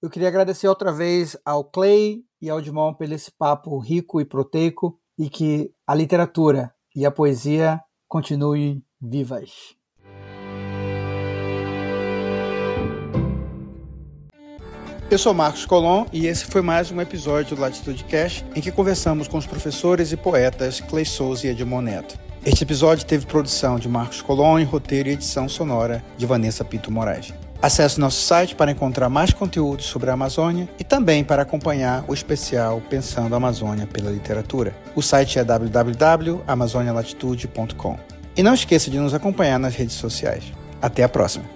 Eu queria agradecer outra vez ao Clay e ao Dimon pelo esse papo rico e proteico e que a literatura e a poesia continuem vivas. Eu sou Marcos Colom e esse foi mais um episódio do Latitude Cash em que conversamos com os professores e poetas Clay Souza e Edmond Neto. Este episódio teve produção de Marcos Colom e roteiro e edição sonora de Vanessa Pinto Moraes. Acesse nosso site para encontrar mais conteúdos sobre a Amazônia e também para acompanhar o especial Pensando a Amazônia pela Literatura. O site é www.amazonialatitude.com. E não esqueça de nos acompanhar nas redes sociais. Até a próxima!